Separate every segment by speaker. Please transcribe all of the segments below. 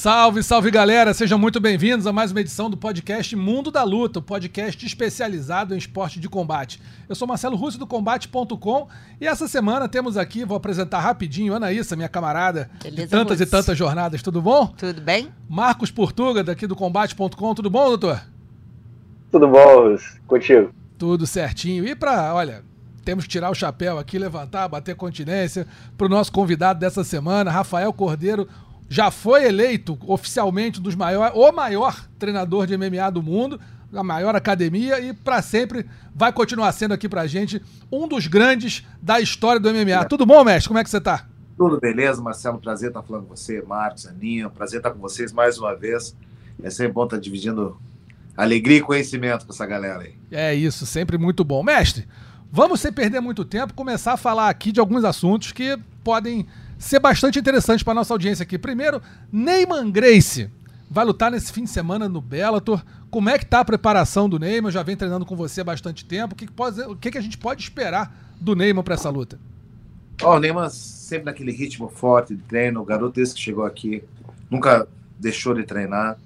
Speaker 1: Salve, salve galera, sejam muito bem-vindos a mais uma edição do podcast Mundo da Luta, o um podcast especializado em esporte de combate. Eu sou Marcelo Russo do Combate.com e essa semana temos aqui, vou apresentar rapidinho, Anaísa, minha camarada, Beleza, de tantas Russo. e tantas jornadas, tudo bom?
Speaker 2: Tudo bem.
Speaker 1: Marcos Portuga, daqui do Combate.com, tudo bom, doutor?
Speaker 3: Tudo bom, Russo, contigo.
Speaker 1: Tudo certinho. E para, olha, temos que tirar o chapéu aqui, levantar, bater continência para o nosso convidado dessa semana, Rafael Cordeiro, já foi eleito oficialmente um dos maiores, o maior treinador de MMA do mundo, a maior academia e para sempre vai continuar sendo aqui pra gente um dos grandes da história do MMA. É. Tudo bom, mestre? Como é que você tá?
Speaker 4: Tudo beleza, Marcelo. Prazer estar falando com você, Marcos, Aninha. Prazer estar com vocês mais uma vez. É sempre bom estar dividindo alegria e conhecimento com essa galera aí.
Speaker 1: É isso, sempre muito bom. Mestre, vamos sem perder muito tempo começar a falar aqui de alguns assuntos que podem ser bastante interessante para nossa audiência aqui. Primeiro, Neyman Grace vai lutar nesse fim de semana no Bellator. Como é que tá a preparação do Neyman? Já vem treinando com você há bastante tempo. O que, que, pode, o que, que a gente pode esperar do Neyman para essa luta?
Speaker 4: Oh, o Neyman sempre naquele ritmo forte de treino. O garoto esse que chegou aqui nunca deixou de treinar.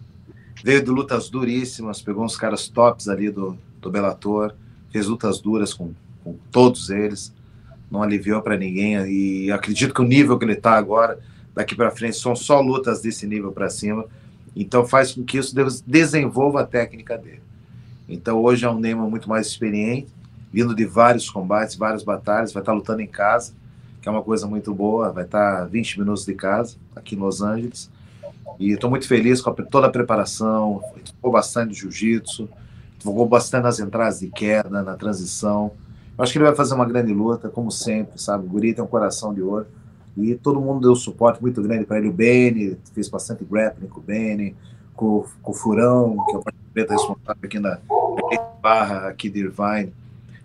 Speaker 4: Veio de lutas duríssimas, pegou uns caras tops ali do, do Bellator, fez lutas duras com, com todos eles não aliviou para ninguém e acredito que o nível que ele está agora, daqui para frente, são só lutas desse nível para cima. Então faz com que isso desenvolva a técnica dele. Então hoje é um Neymar muito mais experiente, vindo de vários combates, várias batalhas, vai estar tá lutando em casa, que é uma coisa muito boa, vai estar tá 20 minutos de casa, aqui em Los Angeles. E estou muito feliz com a, toda a preparação, focou bastante no jiu-jitsu, focou bastante nas entradas de queda, na transição. Acho que ele vai fazer uma grande luta, como sempre, sabe? O Guri tem um coração de ouro. E todo mundo deu suporte muito grande para ele. O Benny fez bastante grappling com o Benny, com, com o Furão, que é o parceiro responsável aqui na, barra aqui de Irvine.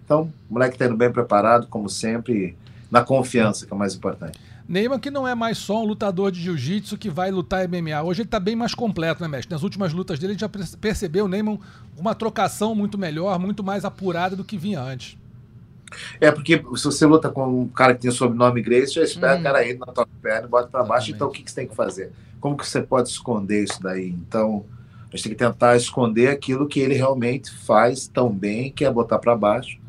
Speaker 4: Então, o moleque está indo bem preparado, como sempre, na confiança, que é o mais importante.
Speaker 1: Neymar que não é mais só um lutador de jiu-jitsu que vai lutar MMA. Hoje ele está bem mais completo, né, mestre? Nas últimas lutas dele, a gente já percebeu o Neymar uma trocação muito melhor, muito mais apurada do que vinha antes.
Speaker 4: É porque se você luta com um cara que tem o sobrenome Grace, já espera uhum. o cara aí na tua perna e bota para baixo. Então o que, que você tem que fazer? Como que você pode esconder isso daí? Então a gente tem que tentar esconder aquilo que ele realmente faz tão bem, que é botar para baixo.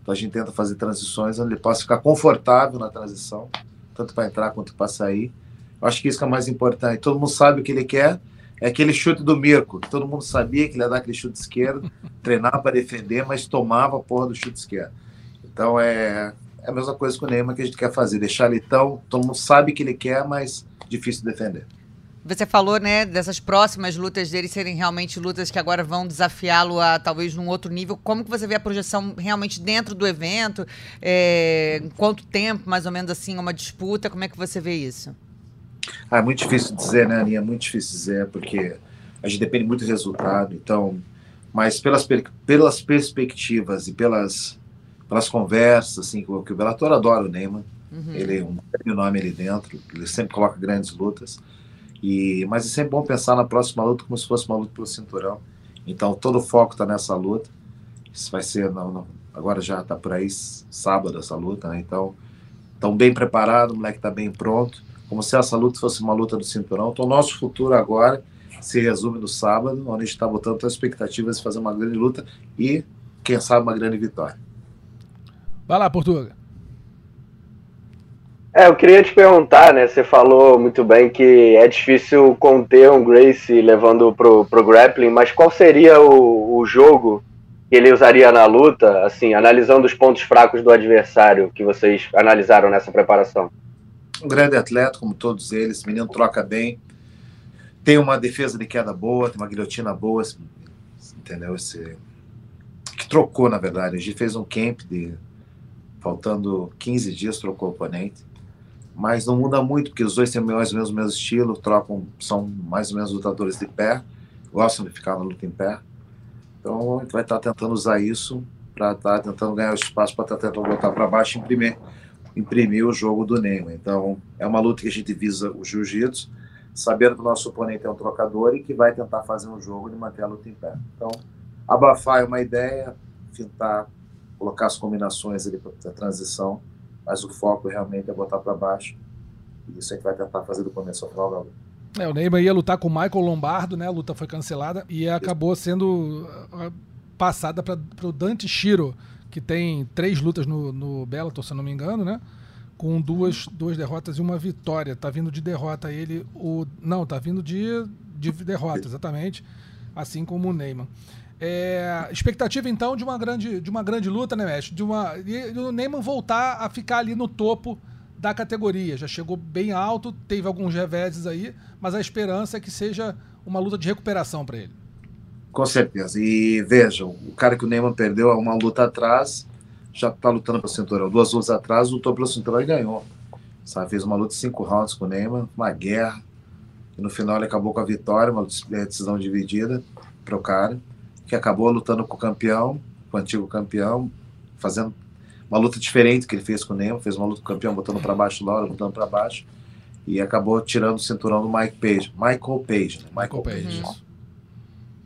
Speaker 4: Então a gente tenta fazer transições onde ele possa ficar confortável na transição, tanto para entrar quanto para sair. Eu acho que isso que é mais importante. Todo mundo sabe o que ele quer. É aquele chute do Mirko. Todo mundo sabia que ele ia dar aquele chute esquerdo, treinar para defender, mas tomava a porra do chute esquerdo. Então é, é a mesma coisa com o Neymar que a gente quer fazer, deixar ele tão. Todo mundo sabe que ele quer, mas difícil de defender.
Speaker 2: Você falou, né, dessas próximas lutas dele serem realmente lutas que agora vão desafiá-lo a talvez num outro nível. Como que você vê a projeção realmente dentro do evento? É, quanto tempo, mais ou menos assim, uma disputa? Como é que você vê isso?
Speaker 4: Ah, é muito difícil dizer, né, Aninha? É muito difícil dizer, porque a gente depende muito do resultado. Então, mas pelas, pelas perspectivas e pelas pelas conversas, assim, que o Bellator adora o Neymar. Uhum. Ele é um grande nome ali dentro, ele sempre coloca grandes lutas. E, mas é sempre bom pensar na próxima luta como se fosse uma luta pelo cinturão. Então todo o foco está nessa luta. Isso vai ser, não, não, agora já está por aí, sábado essa luta, né? Então, estão bem preparados, o moleque está bem pronto. Como se essa luta fosse uma luta do cinturão. Então, o nosso futuro agora se resume no sábado, onde a gente está botando todas as expectativas de fazer uma grande luta e, quem sabe, uma grande vitória.
Speaker 1: Vai lá, Portuga.
Speaker 3: É, eu queria te perguntar, né? Você falou muito bem que é difícil conter um Grace levando pro, pro grappling, mas qual seria o, o jogo que ele usaria na luta, assim, analisando os pontos fracos do adversário que vocês analisaram nessa preparação?
Speaker 4: Um grande atleta, como todos eles, menino troca bem, tem uma defesa de queda boa, tem uma guilhotina boa, entendeu? Esse, que trocou, na verdade. A gente fez um camp de faltando 15 dias trocou o oponente. Mas não muda muito, porque os dois têm mais ou menos o mesmo estilo, trocam, são mais ou menos lutadores de pé, gostam de ficar na luta em pé. Então a gente vai estar tentando usar isso para estar tentando ganhar espaço para estar tentando voltar para baixo e imprimir imprimir o jogo do Neymar. Então, é uma luta que a gente visa o jiu-jitsu, sabendo que o nosso oponente é um trocador e que vai tentar fazer um jogo e manter a luta em pé. Então, abafar é uma ideia, fintar, colocar as combinações ali para a transição, mas o foco realmente é botar para baixo. E isso a gente vai tentar fazer do começo ao final da luta.
Speaker 1: É, o Neymar ia lutar com o Michael Lombardo, né? A luta foi cancelada e acabou sendo uh, passada para o Dante Shiro, que tem três lutas no, no Bellator, se eu não me engano, né? Com duas, duas derrotas e uma vitória. Tá vindo de derrota ele. O, não, tá vindo de, de derrota, exatamente. Assim como o Neymar. É, expectativa, então, de uma grande, de uma grande luta, né, mestre? De uma, e o Neymar voltar a ficar ali no topo da categoria. Já chegou bem alto, teve alguns reveses aí, mas a esperança é que seja uma luta de recuperação para ele.
Speaker 4: Com certeza. E vejam, o cara que o Neymar perdeu uma luta atrás, já está lutando pelo cinturão. Duas lutas atrás, lutou pelo cinturão e ganhou. Sabe? Fez uma luta de cinco rounds com o Neymar, uma guerra. E no final ele acabou com a vitória, uma decisão dividida para o cara que acabou lutando com o campeão, com o antigo campeão, fazendo uma luta diferente que ele fez com o Nemo, fez uma luta com o campeão, botando para baixo Laura, botando para baixo, e acabou tirando o cinturão do Mike Page, Michael Page, né? Michael, Page. Page.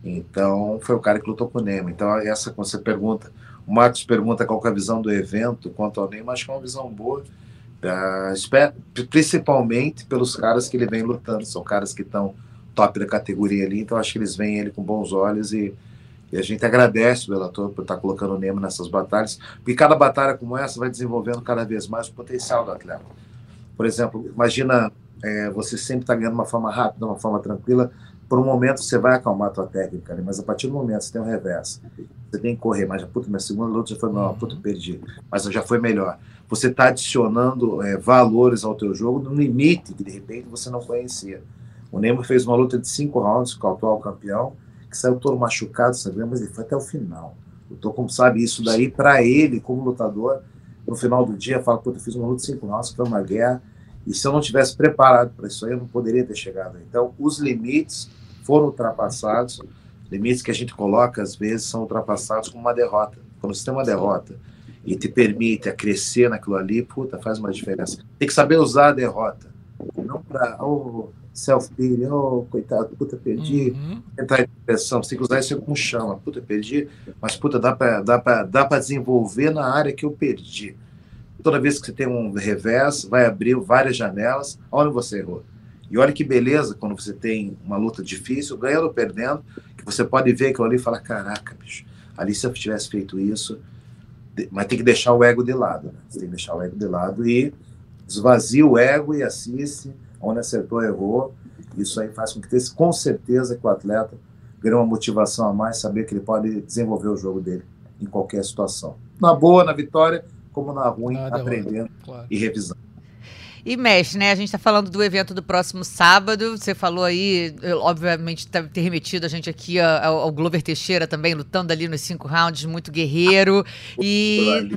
Speaker 4: Então, foi o cara que lutou com o Nemo. Então, essa quando você pergunta, o Marcos pergunta qual é a visão do evento quanto ao Nemo, acho que é uma visão boa, uh, principalmente pelos caras que ele vem lutando, são caras que estão top da categoria ali, então acho que eles veem ele com bons olhos e e a gente agradece o Bellator por estar colocando o Nemo nessas batalhas, porque cada batalha como essa vai desenvolvendo cada vez mais o potencial do atleta. Por exemplo, imagina é, você sempre está ganhando uma forma rápida, uma forma tranquila, por um momento você vai acalmar a tua técnica, né? mas a partir do momento você tem um revés, você tem que correr, mas puta, minha segunda luta já foi melhor, puta, perdi, mas já foi melhor. Você está adicionando é, valores ao teu jogo no limite que de repente você não conhecia. O Nemo fez uma luta de cinco rounds com o campeão, que saiu todo machucado, sabe? mas ele foi até o final. Lutou, como sabe, isso daí, para ele, como lutador, no final do dia, fala: Puta, eu fiz uma luta cinco rounds, foi uma guerra, e se eu não tivesse preparado para isso aí, eu não poderia ter chegado. Então, os limites foram ultrapassados, limites que a gente coloca, às vezes, são ultrapassados com uma derrota. Quando você tem uma derrota e te permite a crescer naquilo ali, puta, faz uma diferença. Tem que saber usar a derrota. Não para. Oh, self-pity, oh, coitado, puta, perdi, uhum. entrar em depressão, você tem que usar isso como chama, puta, perdi, mas puta, dá para dá pra, dá pra desenvolver na área que eu perdi. Toda vez que você tem um revés, vai abrir várias janelas, onde você errou. E olha que beleza quando você tem uma luta difícil, ganhando ou perdendo, que você pode ver aquilo ali e falar, caraca, bicho, ali se eu tivesse feito isso, mas tem que deixar o ego de lado, né? Você tem que deixar o ego de lado e esvazia o ego e assiste onde acertou, errou. Isso aí faz com que, com certeza, que o atleta ganhe uma motivação a mais, saber que ele pode desenvolver o jogo dele em qualquer situação. Na boa, na vitória, como na ruim, ah, aprendendo claro. e revisando.
Speaker 2: E mestre, né? A gente está falando do evento do próximo sábado. Você falou aí, obviamente, deve ter remetido a gente aqui ao, ao Glover Teixeira também, lutando ali nos cinco rounds, muito guerreiro. E,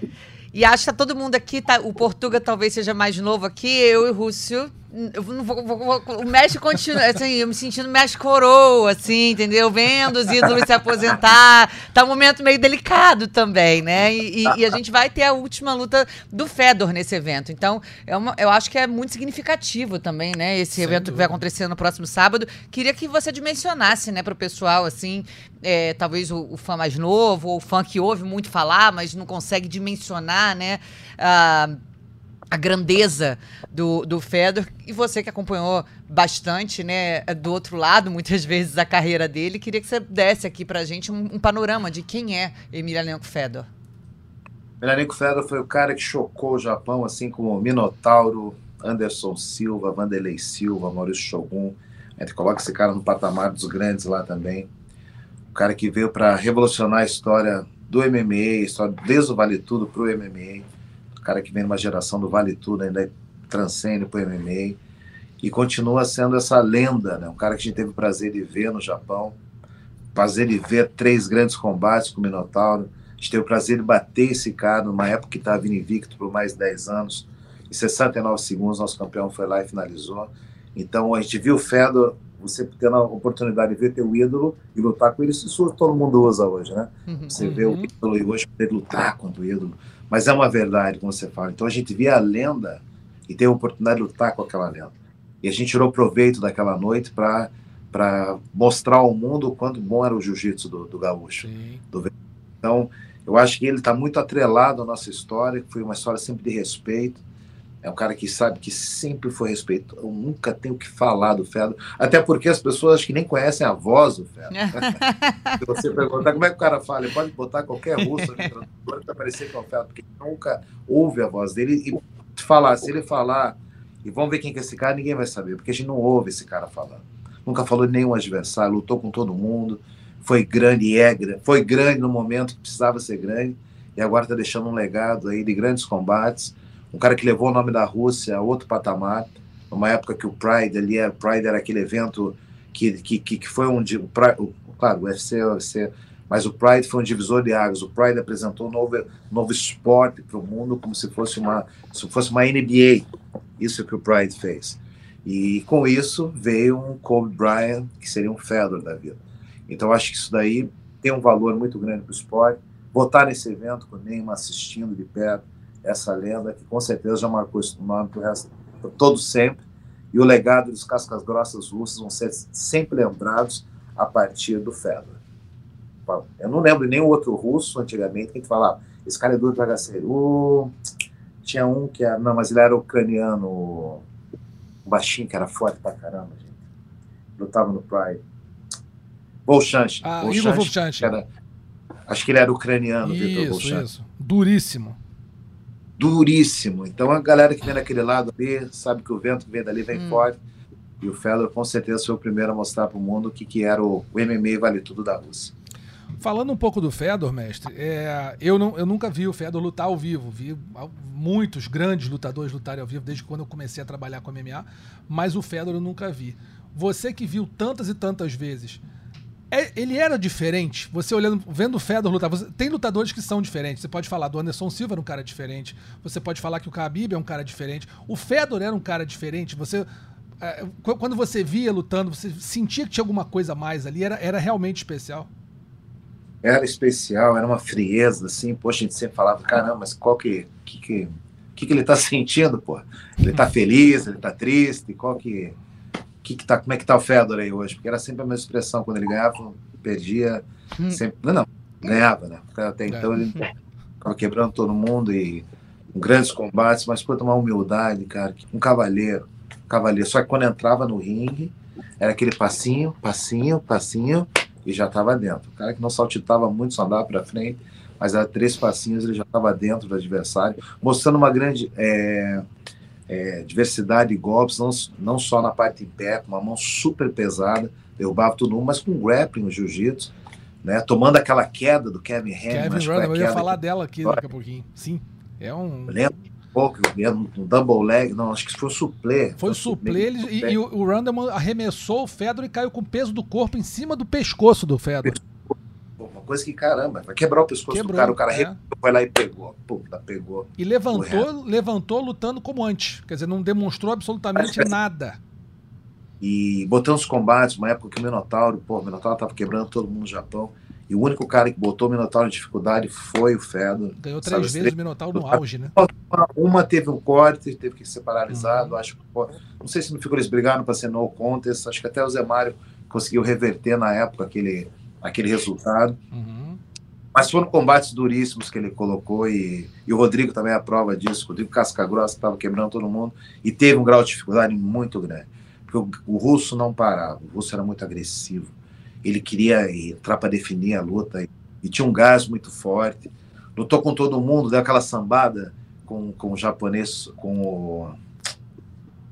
Speaker 2: e acho que tá todo mundo aqui, tá, o Portuga talvez seja mais novo aqui, eu e o Rússio eu não vou, vou, vou, o México continua, assim, eu me sentindo México coroa, assim, entendeu? Vendo os ídolos se aposentar. Tá um momento meio delicado também, né? E, e, e, a gente vai ter a última luta do Fedor nesse evento. Então, é uma, eu acho que é muito significativo também, né? Esse Sem evento dúvida. que vai acontecer no próximo sábado. Queria que você dimensionasse, né, pro pessoal, assim, é, talvez o, o, fã mais novo, ou o fã que ouve muito falar, mas não consegue dimensionar, né? Uh, a grandeza do, do Fedor e você que acompanhou bastante, né, do outro lado, muitas vezes, a carreira dele, queria que você desse aqui pra gente um, um panorama de quem é Emelianenko Fedor.
Speaker 4: Emelianenko Fedor foi o cara que chocou o Japão, assim como Minotauro, Anderson Silva, Vanderlei Silva, Maurício Shogun. A gente coloca esse cara no patamar dos grandes lá também. O cara que veio para revolucionar a história do MMA, a história desde o Vale Tudo para o MMA cara que vem numa geração do Vale Tudo, ainda transcende para o MMA e continua sendo essa lenda, né? Um cara que a gente teve o prazer de ver no Japão, prazer de ver três grandes combates com o Minotauro, a gente teve o prazer de bater esse cara numa época que estava invicto por mais de 10 anos, em 69 segundos nosso campeão foi lá e finalizou. Então a gente viu o Fedor, você tendo a oportunidade de ver teu ídolo e lutar com ele, isso todo mundo usa hoje, né? Uhum. Você vê o uhum. ídolo e hoje poder lutar contra o ídolo, Mas é uma verdade, como você fala. Então a gente via a lenda e teve a oportunidade de lutar com aquela lenda. E a gente tirou proveito daquela noite para para mostrar ao mundo o quanto bom era o jiu-jitsu do, do gaúcho. Do... Então, eu acho que ele está muito atrelado à nossa história, que foi uma história sempre de respeito. É um cara que sabe que sempre foi respeito. Eu nunca tenho que falar do Fedor, até porque as pessoas acho que nem conhecem a voz do Fedor. Se você perguntar como é que o cara fala, ele pode botar qualquer russo ali para parecer é o Fedor, porque nunca ouve a voz dele e falar, se ele falar e vamos ver quem que é esse cara, ninguém vai saber, porque a gente não ouve esse cara falando nunca falou de nenhum adversário, lutou com todo mundo, foi grande e é foi grande no momento que precisava ser grande, e agora está deixando um legado aí de grandes combates. Um cara que levou o nome da Rússia a outro patamar, numa época que o Pride ali era, Pride era aquele evento que, que, que foi um. Claro, o UFC, o UFC, mas o Pride foi um divisor de águas. O Pride apresentou um novo, novo esporte para o mundo, como se fosse uma, se fosse uma NBA. Isso é que o Pride fez. E com isso veio um Kobe Bryant, que seria um Fedor da vida. Então acho que isso daí tem um valor muito grande para o esporte. Votar nesse evento com o Neymar assistindo de perto essa lenda, que com certeza já marcou esse nome para o resto, para todos sempre. E o legado dos cascas grossas russas vão ser sempre lembrados a partir do Fedor. Eu não lembro nenhum outro russo antigamente que falava, esse cara é duro pra Uh, tinha um que era, não, mas ele era ucraniano, baixinho, que era forte pra caramba, gente. Lutava no Pride. Volchanch.
Speaker 1: Ah, Igor Volchanch.
Speaker 4: Acho que ele era ucraniano,
Speaker 1: Isso, isso. Duríssimo.
Speaker 4: Duríssimo. Então a galera que vem daquele lado ali sabe que o vento que vem dali vem hum. forte. E o Fedor com certeza foi o primeiro a mostrar para o mundo o que, que era o, o MMA Vale Tudo da Rússia.
Speaker 1: Falando um pouco do Fedor, mestre, é, eu, não, eu nunca vi o Fedor lutar ao vivo. Vi muitos grandes lutadores lutarem ao vivo desde quando eu comecei a trabalhar com MMA, mas o Fedor eu nunca vi. Você que viu tantas e tantas vezes, é, ele era diferente? Você olhando, vendo o Fedor lutar, você, tem lutadores que são diferentes. Você pode falar do Anderson Silva era um cara diferente. Você pode falar que o Khabib é um cara diferente. O Fedor era um cara diferente. Você é, quando você via lutando, você sentia que tinha alguma coisa a mais ali, era, era realmente especial
Speaker 4: era especial, era uma frieza, assim, poxa, a gente sempre falava, caramba, mas qual que, que, que, que, que ele tá sentindo, pô? Ele tá feliz, ele tá triste, qual que, que, que tá, como é que tá o Fedor aí hoje? Porque era sempre a mesma expressão, quando ele ganhava, perdia, hum. sempre, não, não, ganhava, né? Até então ele tava quebrando todo mundo e grandes combates, mas por uma humildade, cara, um cavaleiro, um cavaleiro, só que quando entrava no ringue, era aquele passinho, passinho, passinho, e já estava dentro. O cara que não saltitava muito, só andava para frente, mas a três passinhos ele já estava dentro do adversário, mostrando uma grande é, é, diversidade de golpes, não, não só na parte em pé, com uma mão super pesada, derrubava todo mundo, mas com grappling no jiu-jitsu, né, tomando aquela queda do Kevin Haney.
Speaker 1: Kevin Randall, eu ia falar que... dela aqui daqui a pouquinho. Sim, é um...
Speaker 4: Pouco, um double leg, não, acho que foi o suplê.
Speaker 1: Foi o suplê, ele, e, e, o Randall arremessou o Fedor e caiu com o peso do corpo em cima do pescoço do Fedor.
Speaker 4: Uma coisa que, caramba, vai quebrar o pescoço Quebrou, do cara, o cara é. foi lá e pegou, puta, pegou.
Speaker 1: E levantou, levantou lutando como antes, quer dizer, não demonstrou absolutamente nada.
Speaker 4: E botando os combates, uma época que o Minotauro, pô, o Minotauro tava quebrando todo mundo no Japão, e o único cara que botou o Minotauro em dificuldade foi o Fedor.
Speaker 1: Ganhou três vezes três... o Minotauro no auge, né?
Speaker 4: Uma, teve um corte, teve que ser paralisado. Uhum. Acho que, não sei se no Figura eles brigaram para ser no contest. Acho que até o Zé Mário conseguiu reverter na época aquele, aquele resultado. Uhum. Mas foram combates duríssimos que ele colocou e, e o Rodrigo também é a prova disso. O Rodrigo Casca Grossa estava quebrando todo mundo e teve um grau de dificuldade muito grande. Porque o, o russo não parava, o russo era muito agressivo ele queria entrar para definir a luta e, e, tinha um gás muito forte. Lutou com todo mundo, deu aquela sambada com, com o japonês, com o.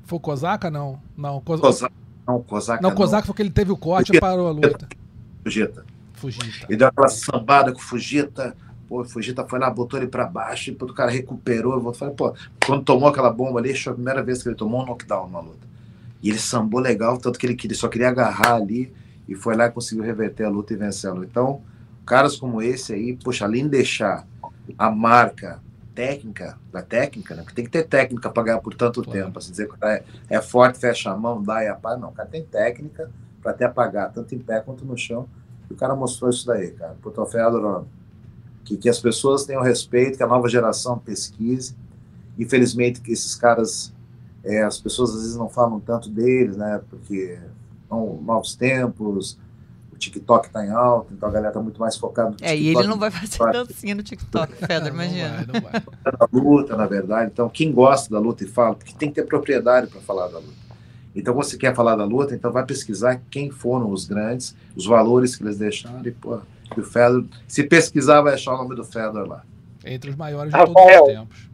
Speaker 1: Foi o Kozaka? Não. Não,
Speaker 4: Koz... Kozaka, não, Kozaka.
Speaker 1: Não, Kozaka foi que ele teve o corte e parou a luta.
Speaker 4: Fugita.
Speaker 1: Fugita.
Speaker 4: Ele deu aquela sambada com o Fugita. Pô, o Fugita foi lá, botou ele para baixo, e o cara recuperou. Eu falei, pô, quando tomou aquela bomba ali, foi a primeira vez que ele tomou um knockdown na luta. E ele sambou legal, tanto que ele queria, só queria agarrar ali e foi lá e conseguiu reverter a luta e vencer a luta. Então, caras como esse aí, poxa, além de deixar a marca técnica, da técnica, né? Porque tem que ter técnica para ganhar por tanto claro. tempo. Assim, dizer que é, é, forte, fecha a mão, dá e apaga. Não, o cara tem técnica para até apagar, tanto em pé quanto no chão. E o cara mostrou isso daí, cara. Puto Fedor, que, que as pessoas tenham respeito, que a nova geração pesquise. Infelizmente, que esses caras, é, as pessoas às vezes não falam tanto deles, né? Porque são novos tempos, o TikTok está em alta, então a galera está muito mais focada no
Speaker 2: TikTok. É, e ele não vai fazer dancinha no TikTok, Fedor, imagina. Não vai, não
Speaker 4: vai. Da luta, na verdade. Então, quem gosta da luta e fala, porque tem que ter propriedade para falar da luta. Então, você quer falar da luta, então vai pesquisar quem foram os grandes, os valores que eles deixaram e, pô, o Fedor, se pesquisar, vai achar o nome do Fedor lá.
Speaker 1: Entre os maiores de Rafael, todos os tempos.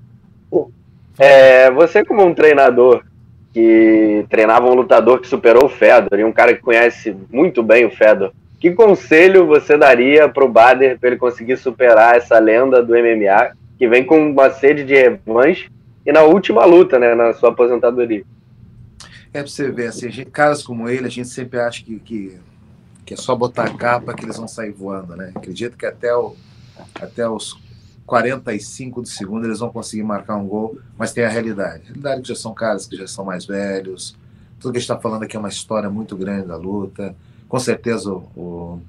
Speaker 3: É, você como um treinador que treinava um lutador que superou o Fedor e um cara que conhece muito bem o Fedor, que conselho você daria para o Bader para ele conseguir superar essa lenda do MMA que vem com uma sede de revanche e na última luta, né, na sua aposentadoria?
Speaker 4: É para você ver, assim, gente, caras como ele, a gente sempre acha que, que, que, é só botar a capa que eles vão sair voando, né? Acredito que até, o, até os 45 do segundo eles vão conseguir marcar um gol, mas tem a realidade. A realidade é que já são caras que já são mais velhos. Tudo que a gente está falando aqui é uma história muito grande da luta. Com certeza o, o,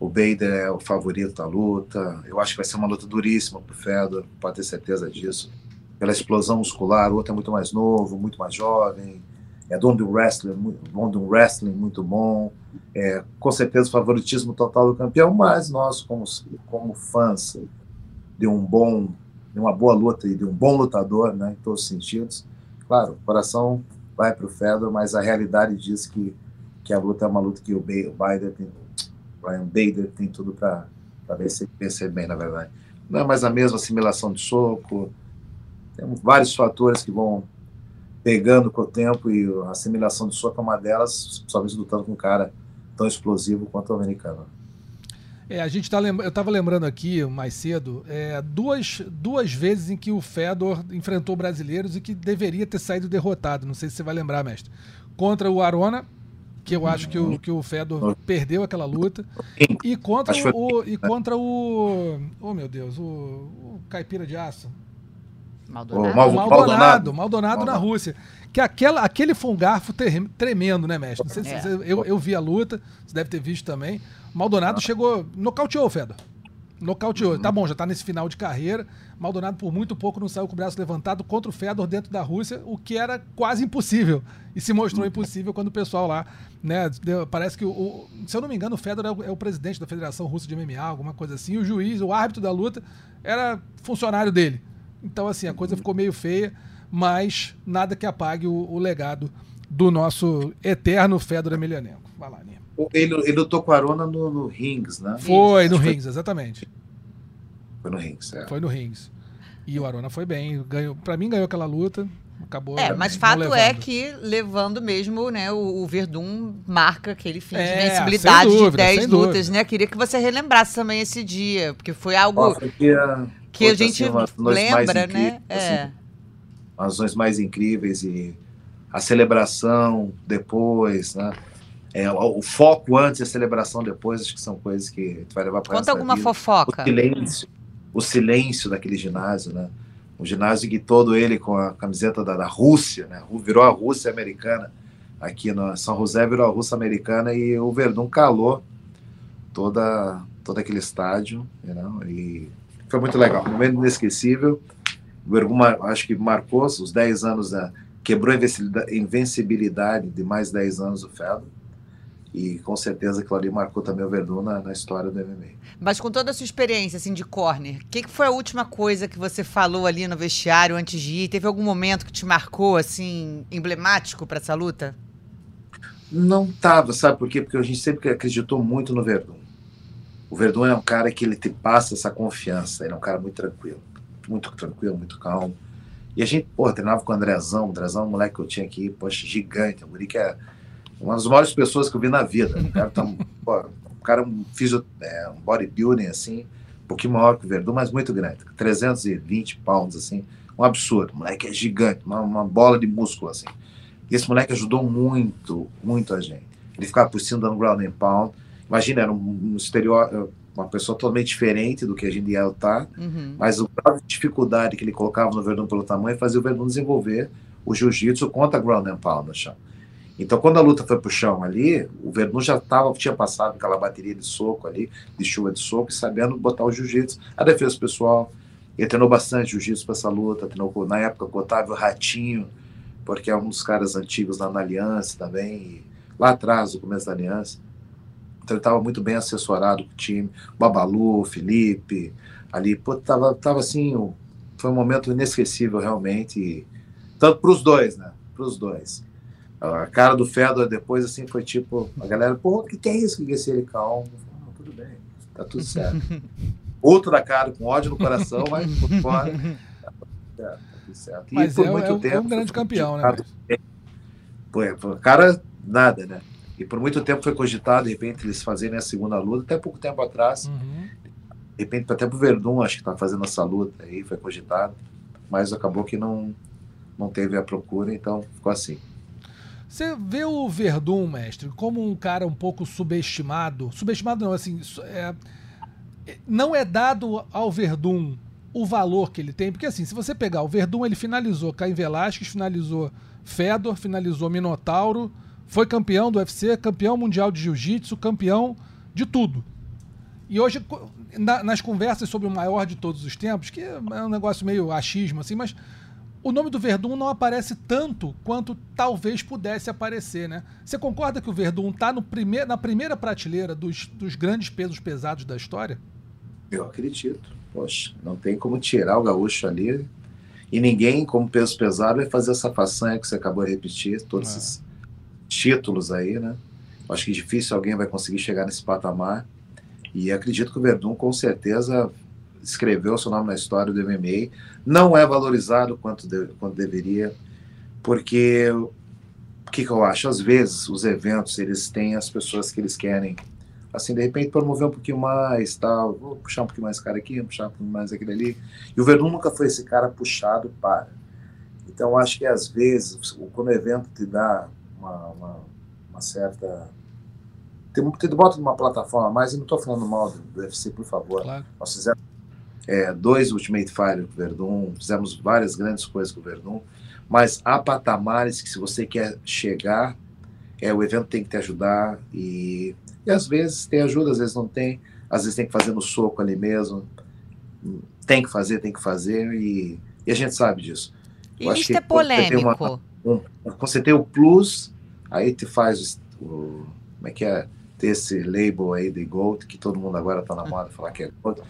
Speaker 4: o Bader é o favorito da luta. Eu acho que vai ser uma luta duríssima para o Fedor, pode ter certeza disso. Pela explosão muscular, o outro é muito mais novo, muito mais jovem é dono um wrestling, dono um wrestling muito bom, é, com certeza favoritismo total do campeão, mas nós como, como fãs de um bom, de uma boa luta e de um bom lutador, né, em todos os sentidos, claro, o coração vai para o Fedor, mas a realidade diz que, que a luta é uma luta que o, Bader tem, Brian Bader tem tudo para vencer, vencer bem, na verdade. Não é mais a mesma assimilação de soco, temos vários fatores que vão pegando com o tempo e a assimilação de soco é uma delas, principalmente lutando com um cara tão explosivo quanto o americano.
Speaker 1: É, a gente tá lem... eu estava lembrando aqui mais cedo é, duas, duas vezes em que o Fedor enfrentou brasileiros e que deveria ter saído derrotado. Não sei se você vai lembrar, mestre. Contra o Arona, que eu acho que o, que o Fedor perdeu aquela luta. E contra o, e contra o. Oh meu Deus, o, o Caipira de Aço.
Speaker 2: Maldonado.
Speaker 1: Mal, Maldonado, Maldonado, na Rússia. Que aquela, aquele foi um garfo tremendo, né, mestre? Não sei se é. você, eu, eu vi a luta, você deve ter visto também. Maldonado chegou. Nocauteou, Fedor. Nocauteou. Uhum. Tá bom, já tá nesse final de carreira. Maldonado, por muito pouco, não saiu com o braço levantado contra o Fedor dentro da Rússia, o que era quase impossível. E se mostrou impossível quando o pessoal lá, né? Deu, parece que, o, o, se eu não me engano, o Fedor é o, é o, presidente da Federação Russa de MMA, alguma coisa assim. E o juiz, o árbitro da luta, era funcionário dele. Então, assim, a coisa ficou meio feia, mas nada que apague o, o legado do nosso eterno Fedor Emelianenko. Vai lá, Ninha.
Speaker 4: Ele, ele lutou com a Arona no, no Rings, né?
Speaker 1: Foi, no Rings, exatamente.
Speaker 4: Foi no Rings, é.
Speaker 1: Foi no Rings. E o Arona foi bem. Ganhou, pra mim, ganhou aquela luta. Acabou.
Speaker 2: É, mas fato é que levando mesmo, né, o, o Verdun marca aquele fim é, de vencibilidade dúvida, de 10 lutas, dúvida. né? Queria que você relembrasse também esse dia, porque foi algo. Nossa, que a gente assim, lembra, né?
Speaker 4: É. Assim, as ações mais incríveis e a celebração depois, né? É, o, o, foco antes e a celebração depois, acho que são coisas que tu vai levar para
Speaker 2: Conta alguma vida. fofoca.
Speaker 4: O silêncio, o silêncio daquele ginásio, né? Um ginásio que todo ele com a camiseta da, da Rússia, né? Virou a Rússia americana. Aqui no São José virou a Rússia americana e o Verdun calou toda, todo aquele estádio, you e foi muito legal, um momento inesquecível. O acho que marcou os 10 anos, da, quebrou a invencibilidade de mais 10 anos do Fedor. E com certeza aquilo ali marcou também o Verdun na, na, história do MMA.
Speaker 2: Mas com toda a sua experiência assim, de corner, o que, que, foi a última coisa que você falou ali no vestiário antes de ir? Teve algum momento que te marcou, assim, emblemático para essa luta?
Speaker 4: Não tava, sabe por quê? Porque a gente sempre acreditou muito no Verdun. O Verdun é um cara que ele te passa essa confiança. Ele é um cara muito tranquilo, muito tranquilo, muito calmo. E a gente, pô, treinava com o Andrezão. O Andrezão é um moleque que eu tinha aqui, poxa, gigante. O guri que é uma das maiores pessoas que eu vi na vida. O cara, tá, o cara é um, fisio, é, um bodybuilding, assim, um pouquinho maior que o Verdun, mas muito grande. 320 pounds, assim. Um absurdo. O moleque é gigante, uma, uma bola de músculo, assim. E esse moleque ajudou muito, muito a gente. Ele ficava por cima dando ground and pound Imagina, era um, exterior, uma pessoa totalmente diferente do que a gente ia lutar, uhum. mas o grau de dificuldade que ele colocava no Verdun pelo tamanho fazia o Verdun desenvolver o jiu-jitsu contra ground and pound no chão. Então, quando a luta foi pro chão ali, o Verdun já tava, tinha passado aquela bateria de soco ali, de chuva de soco, e sabendo botar o jiu-jitsu, a defesa pessoal. Ele treinou bastante jiu-jitsu para essa luta, treinou na época com o Otávio Ratinho, porque é um dos caras antigos lá na Aliança também, lá atrás, no começo da Aliança. Então ele estava muito bem assessorado com o time, Babalu, Felipe, ali, pô, tava, tava assim, foi um momento inesquecível realmente, tanto para os dois, né? Para os dois. A cara do Fedor depois, assim, foi tipo, a galera, pô, o que, que é isso? Que é esse ele calmo? Não, tudo bem, tá tudo certo. Outro da cara, com ódio no coração, vai por fora. Tá tudo certo.
Speaker 1: E Mas por é, muito é, tempo. É um grande campeão, né?
Speaker 4: Pô, cara, nada, né? E por muito tempo foi cogitado, de repente, eles fazerem a segunda luta, até pouco tempo atrás. Uhum. De repente, até pro Verdun, acho que tá fazendo essa luta aí, foi cogitado. Mas acabou que não, não teve a procura, então ficou assim.
Speaker 1: Você vê o Verdun, mestre, como um cara um pouco subestimado. Subestimado não, assim. É, não é dado ao Verdun o valor que ele tem, porque assim, se você pegar o Verdun, ele finalizou Caim Velasquez, finalizou Fedor, finalizou Minotauro, foi campeão do UFC, campeão mundial de jiu-jitsu, campeão de tudo. E hoje, na, nas conversas sobre o maior de todos os tempos, que é um negócio meio achismo, assim, mas o nome do Verdun não aparece tanto quanto talvez pudesse aparecer, né? Você concorda que o Verdun está prime na primeira prateleira dos, dos grandes pesos pesados da história?
Speaker 4: Eu acredito. Poxa, não tem como tirar o gaúcho ali. E ninguém, como peso pesado, vai fazer essa façanha que você acabou de repetir, todos é. esses títulos aí, né? Acho que difícil alguém vai conseguir chegar nesse patamar. E acredito que o Verdun, com certeza, escreveu seu nome na história do MMA. Não é valorizado quanto, de, quanto deveria, porque o que, que eu acho? Às vezes, os eventos, eles têm as pessoas que eles querem assim, de repente promover um pouquinho mais, tal, vou puxar um pouquinho mais cara aqui, puxar um pouquinho mais aquele ali. E o Verdun nunca foi esse cara puxado para. Então, acho que às vezes, quando o evento te dá uma, uma, uma certa. Tem, te bota numa plataforma mais, e não estou falando mal do, do UFC, por favor. Claro. Nós fizemos é, dois Ultimate Fire com o Verdun, fizemos várias grandes coisas com o Verdun, mas há patamares que, se você quer chegar, é, o evento tem que te ajudar e e às vezes tem ajuda, às vezes não tem, às vezes tem que fazer no soco ali mesmo. Tem que fazer, tem que fazer, e, e a gente sabe disso.
Speaker 2: E isso é polêmico.
Speaker 4: Uma, um, você tem o plus, aí te faz o, como é que é? Ter esse label aí de Gold, que todo mundo agora está na moda falar que é Gold.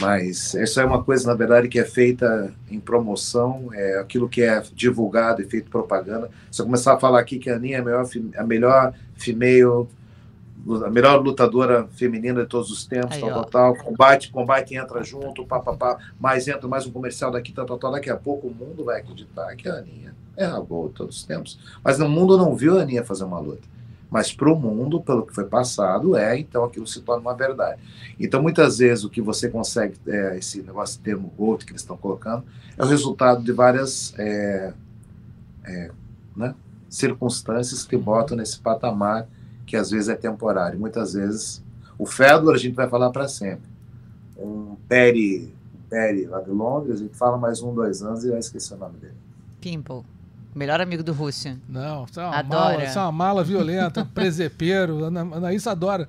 Speaker 4: Mas isso é uma coisa, na verdade, que é feita em promoção, é aquilo que é divulgado e feito propaganda. Se eu começar a falar aqui que a Aninha é a melhor, a melhor female a melhor lutadora feminina de todos os tempos, Aí, tal, tal, tal, combate, combate entra junto, pá, pá, pá, mais entra mais um comercial daqui, tal, tal, tal, daqui a pouco o mundo vai acreditar que a Aninha é a boa de todos os tempos. Mas no mundo não viu a Aninha fazer uma luta. Mas para o mundo, pelo que foi passado, é, então aquilo se torna uma verdade. Então, muitas vezes, o que você consegue, é, esse negócio de termo GOAT que eles estão colocando, é o resultado de várias é, é, né, circunstâncias que botam nesse patamar que às vezes é temporário. Muitas vezes, o Fedor a gente vai falar para sempre. Um Perry, Perry lá de Londres, a gente fala mais um, dois anos e vai esquecer o nome dele.
Speaker 2: Pimple. Melhor amigo do Rússia.
Speaker 1: Não, isso é uma, adora. Mala, isso é uma mala violenta, presepeiro. A Anaís adora.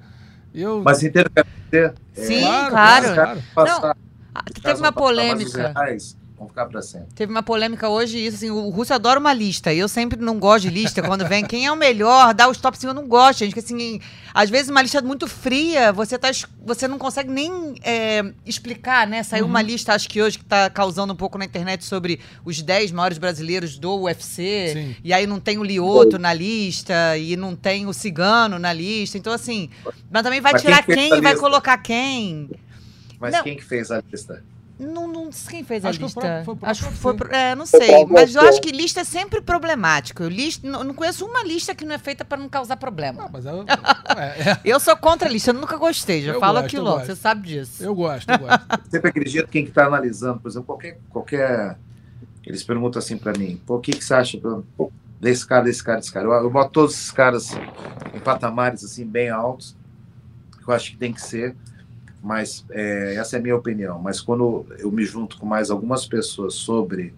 Speaker 1: Eu...
Speaker 4: Mas inteiro quer
Speaker 2: ter? Sim, é, claro. claro. claro. Não, teve uma polêmica.
Speaker 4: Vão ficar para sempre.
Speaker 2: Teve uma polêmica hoje, isso assim, o Russo adora uma lista. Eu sempre não gosto de lista. Quando vem quem é o melhor, dá os tops, assim, eu não gosto, gente. Que assim, às vezes uma lista muito fria, você, tá, você não consegue nem é, explicar, né? Saiu uhum. uma lista, acho que hoje, que está causando um pouco na internet sobre os 10 maiores brasileiros do UFC. Sim. E aí não tem o Lioto na lista, e não tem o Cigano na lista. Então, assim, mas também vai mas tirar quem, quem vai colocar quem.
Speaker 4: Mas não. quem que fez a lista?
Speaker 2: Não, não sei quem fez acho a lista. Foi, foi, acho que foi. É, não sei. Mas eu acho que lista é sempre problemático. Eu lista, não, não conheço uma lista que não é feita para não causar problema. Não, mas eu, é, é. eu sou contra a lista, eu nunca gostei. Já eu falo gosto, aquilo, você sabe disso.
Speaker 1: Eu gosto, eu gosto.
Speaker 4: sempre acredito quem está analisando, por exemplo, qualquer, qualquer. Eles perguntam assim para mim: pô, o que, que você acha desse cara, desse cara, desse cara? Eu, eu boto todos esses caras em patamares assim, bem altos. Eu acho que tem que ser mas é, essa é a minha opinião. Mas quando eu me junto com mais algumas pessoas sobre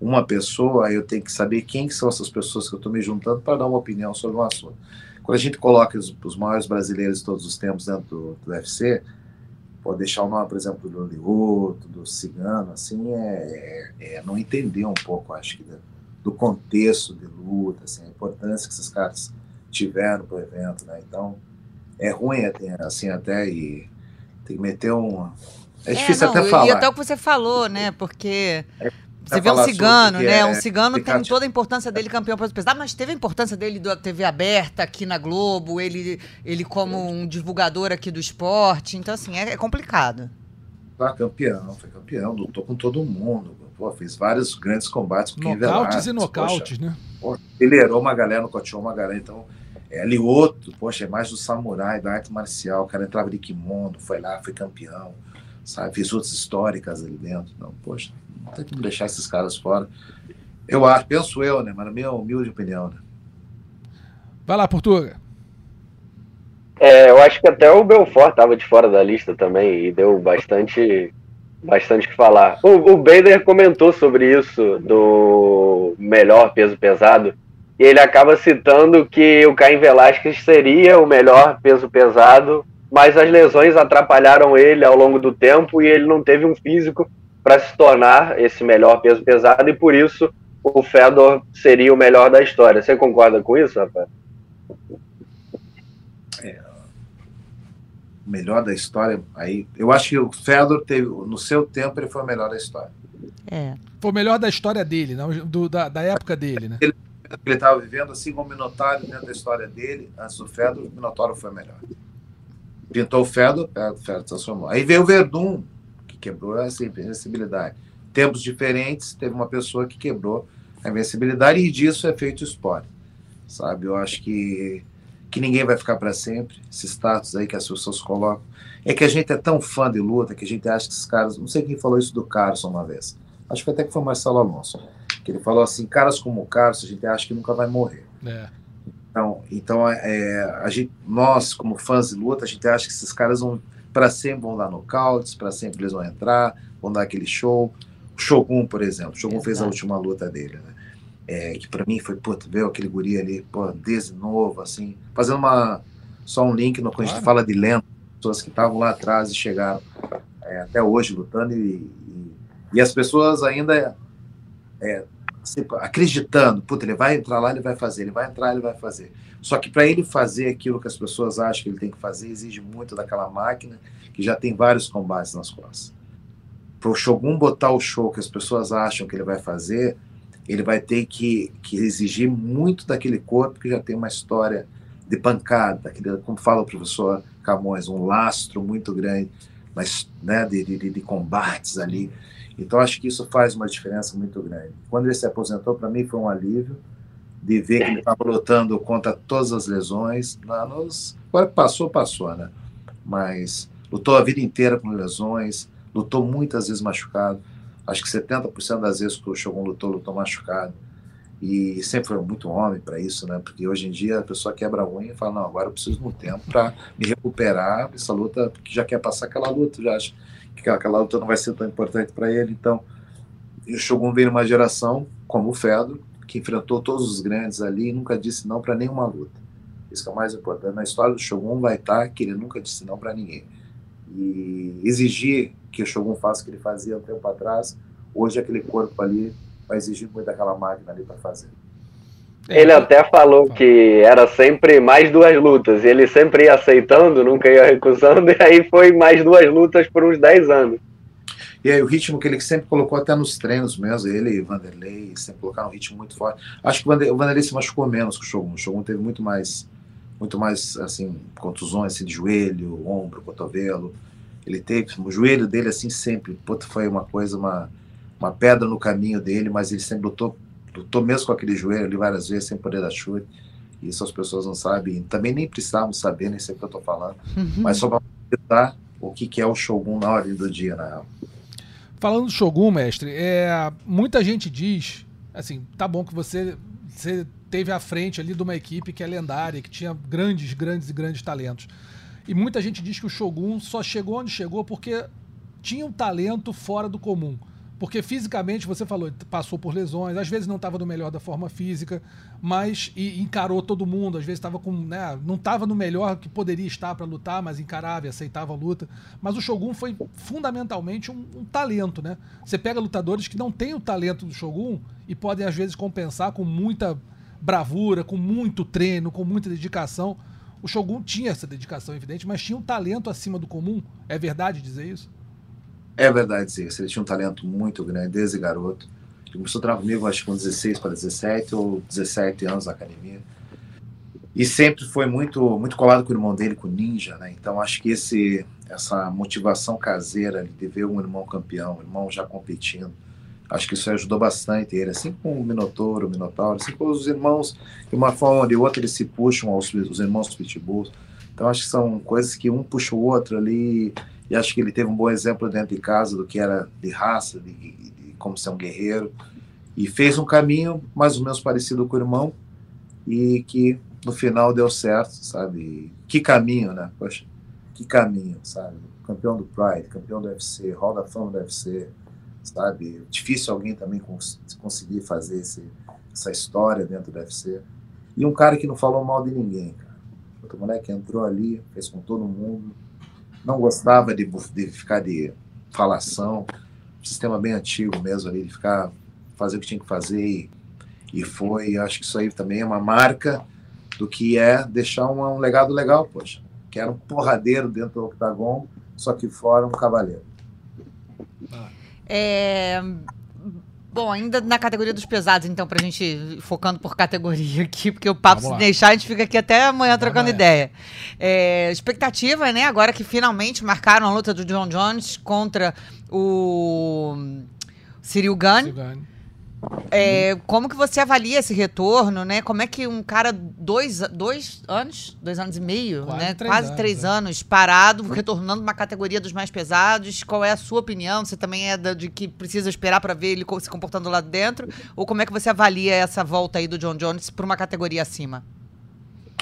Speaker 4: uma pessoa, eu tenho que saber quem que são essas pessoas que eu estou me juntando para dar uma opinião sobre um assunto. Quando a gente coloca os, os maiores brasileiros de todos os tempos dentro do, do UFC, pode deixar o nome, por exemplo, do Lioto, do Cigano, assim, é, é, é, não entender um pouco, acho que, do, contexto de luta, assim, a importância que esses caras tiveram para o evento, né? Então, é ruim, assim, até, e tem que meter um... É difícil
Speaker 2: é, não,
Speaker 4: até falar.
Speaker 2: E até o que você falou, né? Porque... É você vê um cigano, né? É um cigano tem toda a importância dele campeão peso pesado, mas teve a importância dele da TV aberta aqui na Globo, ele, ele como um divulgador aqui do esporte. Então, assim, é, é complicado.
Speaker 4: Ah, campeão, foi campeão, lutou com todo mundo. Pô, fez vários grandes combates com quem
Speaker 1: Nocautes e nocautes, né?
Speaker 4: Pô, ele errou uma galera, nocauteou uma galera, então. É, ali outro, poxa, é mais do samurai, da arte marcial. O cara entrava de kimono, foi lá, foi campeão, sabe? Fez outras históricas ali dentro. Então, poxa, tem que deixar esses caras fora. Eu acho, penso eu, né? Mas na minha humilde opinião, né?
Speaker 1: Vai lá, Portuga.
Speaker 3: É, eu acho que até o Belfort estava de fora da lista também e deu bastante bastante que falar. O, o Bader comentou sobre isso do melhor peso pesado e ele acaba citando que o Caim Velasquez seria o melhor peso pesado, mas as lesões atrapalharam ele ao longo do tempo e ele não teve um físico para se tornar esse melhor peso pesado e por isso o Fedor seria o melhor da história. Você concorda com isso, rapaz?
Speaker 4: É, melhor da história, aí eu acho que o Fedor teve, no seu tempo ele foi o melhor da história.
Speaker 1: É. Foi o melhor da história dele, não, do, da, da época dele, né?
Speaker 4: Ele estava vivendo assim como o Minotauro dentro da história dele, antes do Fedor, o Minotauro foi melhor. Pintou o Fedor, o Fedor transformou. Aí veio o Verdun, quebrou a invencibilidade. Tempos diferentes, teve uma pessoa que quebrou a invencibilidade e disso é feito o esporte. Sabe? Eu acho que, que ninguém vai ficar para sempre. Esse status aí que as pessoas colocam. É que a gente é tão fã de luta que a gente acha que esses caras. Não sei quem falou isso do Carson uma vez. Acho que até que foi o Marcelo Alonso. Que ele falou assim: caras como o Carson, a gente acha que nunca vai morrer. É. Então, então é, a gente, nós, como fãs de luta, a gente acha que esses caras vão para sempre vão dar nocautes, para sempre eles vão entrar, vão dar aquele show. O Shogun, por exemplo, o Shogun Exato. fez a última luta dele, né? É, que para mim foi, puta, ver aquele guri ali, pô, desde novo, assim, fazendo uma, só um link no, quando claro. a gente fala de lenda, pessoas que estavam lá atrás e chegaram é, até hoje lutando e, e, e as pessoas ainda é, acreditando, puta, ele vai entrar lá, ele vai fazer, ele vai entrar, ele vai fazer. Só que para ele fazer aquilo que as pessoas acham que ele tem que fazer, exige muito daquela máquina que já tem vários combates nas costas. Para o Shogun botar o show que as pessoas acham que ele vai fazer, ele vai ter que, que exigir muito daquele corpo que já tem uma história de pancada, aquele, como fala o professor Camões, um lastro muito grande mas, né, de, de, de combates ali. Então, acho que isso faz uma diferença muito grande. Quando ele se aposentou, para mim foi um alívio de ver que ele estava lutando contra todas as lesões. Lá nos... Agora passou, passou, né? Mas lutou a vida inteira com lesões, lutou muitas vezes machucado. Acho que 70% das vezes que o Shogun lutou, lutou machucado. E sempre foi muito homem para isso, né? Porque hoje em dia a pessoa quebra a unha e fala: não, agora eu preciso de um tempo para me recuperar essa luta, porque já quer passar aquela luta, já acha que aquela luta não vai ser tão importante para ele. Então, o Shogun veio numa geração como o Fedor, que enfrentou todos os grandes ali e nunca disse não para nenhuma luta. Isso que é o mais importante. Na história do Shogun vai estar que ele nunca disse não para ninguém. E exigir que o Shogun faça o que ele fazia um tempo atrás, hoje aquele corpo ali vai exigir muito daquela máquina ali para fazer.
Speaker 3: Ele até falou que era sempre mais duas lutas, e ele sempre ia aceitando, nunca ia recusando, e aí foi mais duas lutas por uns 10 anos.
Speaker 4: E aí o ritmo que ele sempre colocou até nos treinos mesmo, ele e Vanderlei sempre colocaram um ritmo muito forte. Acho que o Vanderlei se machucou menos que o Shogun. O Shogun teve muito mais, muito mais assim, contusões assim, de joelho, ombro, cotovelo. Ele teve, o joelho dele assim sempre, puta, foi uma coisa, uma, uma pedra no caminho dele, mas ele sempre lutou, lutou mesmo com aquele joelho ali várias vezes, sem poder dar chute. Isso as pessoas não sabem, também nem precisavam saber, nem sei o que eu estou falando, uhum. mas só para citar o que, que é o Shogun na hora do dia, na real.
Speaker 1: Falando do Shogun, mestre, é, muita gente diz, assim, tá bom que você, você teve à frente ali de uma equipe que é lendária, que tinha grandes, grandes e grandes talentos. E muita gente diz que o Shogun só chegou onde chegou porque tinha um talento fora do comum. Porque fisicamente, você falou, passou por lesões, às vezes não estava no melhor da forma física, mas encarou todo mundo, às vezes estava com. Né, não estava no melhor que poderia estar para lutar, mas encarava e aceitava a luta. Mas o Shogun foi fundamentalmente um, um, talento, né? Você pega lutadores que não têm o talento do Shogun e podem, às vezes, compensar com muita bravura, com muito treino, com muita dedicação. O Shogun tinha essa dedicação, evidente, mas tinha um talento acima do comum. É verdade dizer isso?
Speaker 4: É verdade sim. Ele tinha um talento muito grande desde garoto. Ele começou a treinar comigo, acho que com 16 para 17 ou 17 anos na academia. E sempre foi muito muito colado com o irmão dele, com o Ninja, né? Então acho que esse essa motivação caseira de ver um irmão campeão, um irmão já competindo, acho que isso ajudou bastante ele, assim como o Minotouro, o Minotauro, assim como os irmãos, de uma forma ou de outra eles se puxam aos os irmãos Pitbulls. Então acho que são coisas que um puxa o outro ali e acho que ele teve um bom exemplo dentro de casa do que era de raça, de, de como ser um guerreiro. E fez um caminho mais ou menos parecido com o irmão e que no final deu certo, sabe? Que caminho, né? Poxa, que caminho, sabe? Campeão do Pride, campeão do UFC, Hall da Fama do UFC, sabe? Difícil alguém também cons conseguir fazer esse, essa história dentro do UFC. E um cara que não falou mal de ninguém, cara. Outro moleque entrou ali, fez com todo mundo, não gostava de, de ficar de falação, sistema bem antigo mesmo ali, de ficar fazer o que tinha que fazer e, e foi. Acho que isso aí também é uma marca do que é deixar um, um legado legal, poxa. Que era um porradeiro dentro do octagon, só que fora um cavaleiro.
Speaker 2: É, Bom, ainda na categoria dos pesados, então, pra gente ir focando por categoria aqui, porque o papo se deixar, a gente fica aqui até amanhã trocando ideia. É, expectativa, né? Agora que finalmente marcaram a luta do John Jones contra o Cyril Gunn. Cyril Gunn. É, como que você avalia esse retorno, né? Como é que um cara, dois, dois anos, dois anos e meio, quase né? Três Quase anos, três é. anos parado, retornando uma categoria dos mais pesados. Qual é a sua opinião? Você também é da, de que precisa esperar para ver ele se comportando lá dentro? Ou como é que você avalia essa volta aí do John Jones para uma categoria acima?